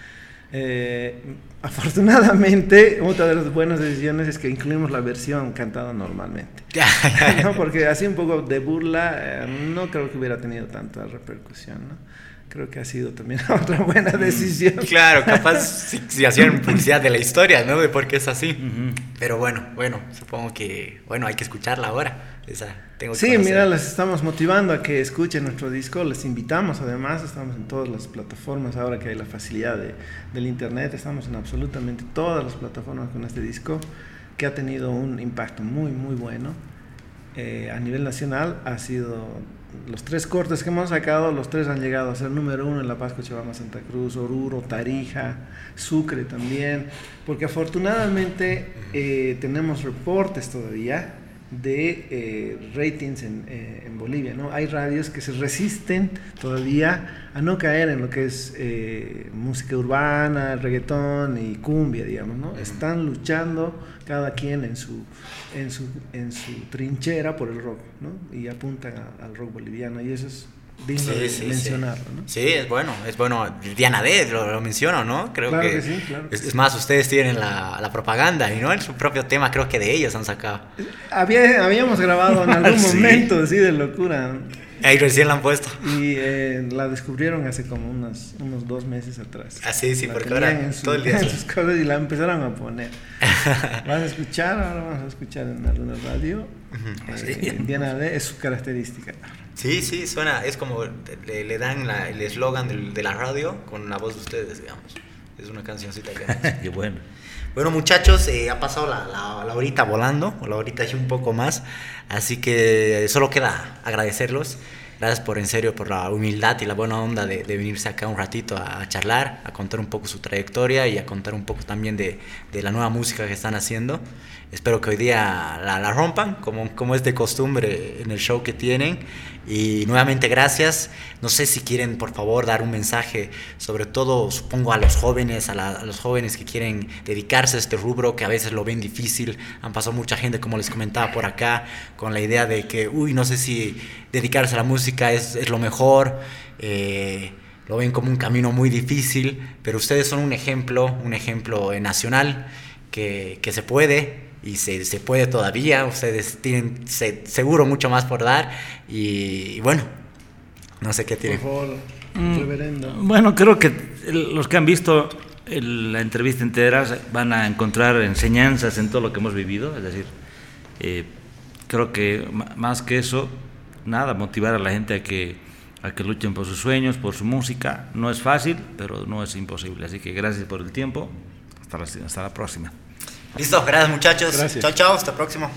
Eh, afortunadamente, otra de las buenas decisiones es que incluimos la versión cantada normalmente. Porque así un poco de burla, eh, no creo que hubiera tenido tanta repercusión, ¿no? creo que ha sido también otra buena mm, decisión. Claro, capaz si, hacían publicidad de la historia, ¿no? De por qué es así. Pero bueno, bueno, supongo que, bueno, hay que escucharla ahora. Esa, tengo sí, mira, les estamos motivando a que escuchen nuestro disco, les invitamos además, estamos en todas las plataformas ahora que hay la facilidad de, del internet, estamos en absolutamente todas las plataformas con este disco que ha tenido un impacto muy, muy bueno. Eh, a nivel nacional ha sido los tres cortes que hemos sacado, los tres han llegado a ser número uno en La Paz, Cochabamba, Santa Cruz, Oruro, Tarija, Sucre también, porque afortunadamente eh, tenemos reportes todavía de eh, ratings en, eh, en, Bolivia. ¿no? Hay radios que se resisten todavía a no caer en lo que es eh, música urbana, reggaetón y cumbia, digamos. ¿no? Están luchando cada quien en su, en su, en su trinchera por el rock ¿no? y apuntan al rock boliviano y eso es digno de mencionarlo, ¿no? Sí, es bueno, es bueno. Diana D lo, lo menciono, ¿no? Creo que, sí, claro. Es, más, ustedes tienen la, la, propaganda y no en su propio tema, creo que de ellos han sacado. Había, habíamos grabado en algún momento así de locura. Ahí recién la han puesto. Y eh, la descubrieron hace como unos, unos dos meses atrás. Ah, sí, sí, porque ahora todo el día. En sus cosas y la empezaron a poner. Vas a escuchar, ahora vamos a escuchar en alguna radio. Eh, Diana D es su característica. Sí, sí, suena, es como le, dan el eslogan de, la radio con la voz de ustedes, digamos. Es una cancioncita que... Qué bueno. Bueno, muchachos, eh, ha pasado la, la, horita volando, o la horita y un poco más, así que solo queda agradecerlos. Gracias por, en serio, por la humildad y la buena onda de, venirse acá un ratito a, charlar, a contar un poco su trayectoria y a contar un poco también de, de la nueva música que están haciendo. Espero que hoy día la, la rompan, como, como es de costumbre en el show que tienen. Y nuevamente gracias. No sé si quieren, por favor, dar un mensaje, sobre todo, supongo, a los jóvenes, a, los jóvenes que quieren dedicarse a este rubro, que a veces lo ven difícil. Han pasado mucha gente, como les comentaba por acá, con la idea de que, uy, no sé si dedicarse a la música es, es lo mejor. Eh, lo ven como un camino muy difícil, pero ustedes son un ejemplo, un ejemplo nacional que, que se puede y se, se, puede todavía. Ustedes tienen se, seguro mucho más por dar y, y, bueno, no sé qué tienen. Por favor, mm, reverendo. Bueno, creo que los que han visto la entrevista entera van a encontrar enseñanzas en todo lo que hemos vivido, es decir, eh, creo que más que eso, nada, motivar a la gente a que, a que luchen por sus sueños, por su música. No es fácil, pero no es imposible. Así que gracias por el tiempo. Hasta la, hasta la próxima. Listo, gracias muchachos. Gracias. Chao, chao, hasta el próximo.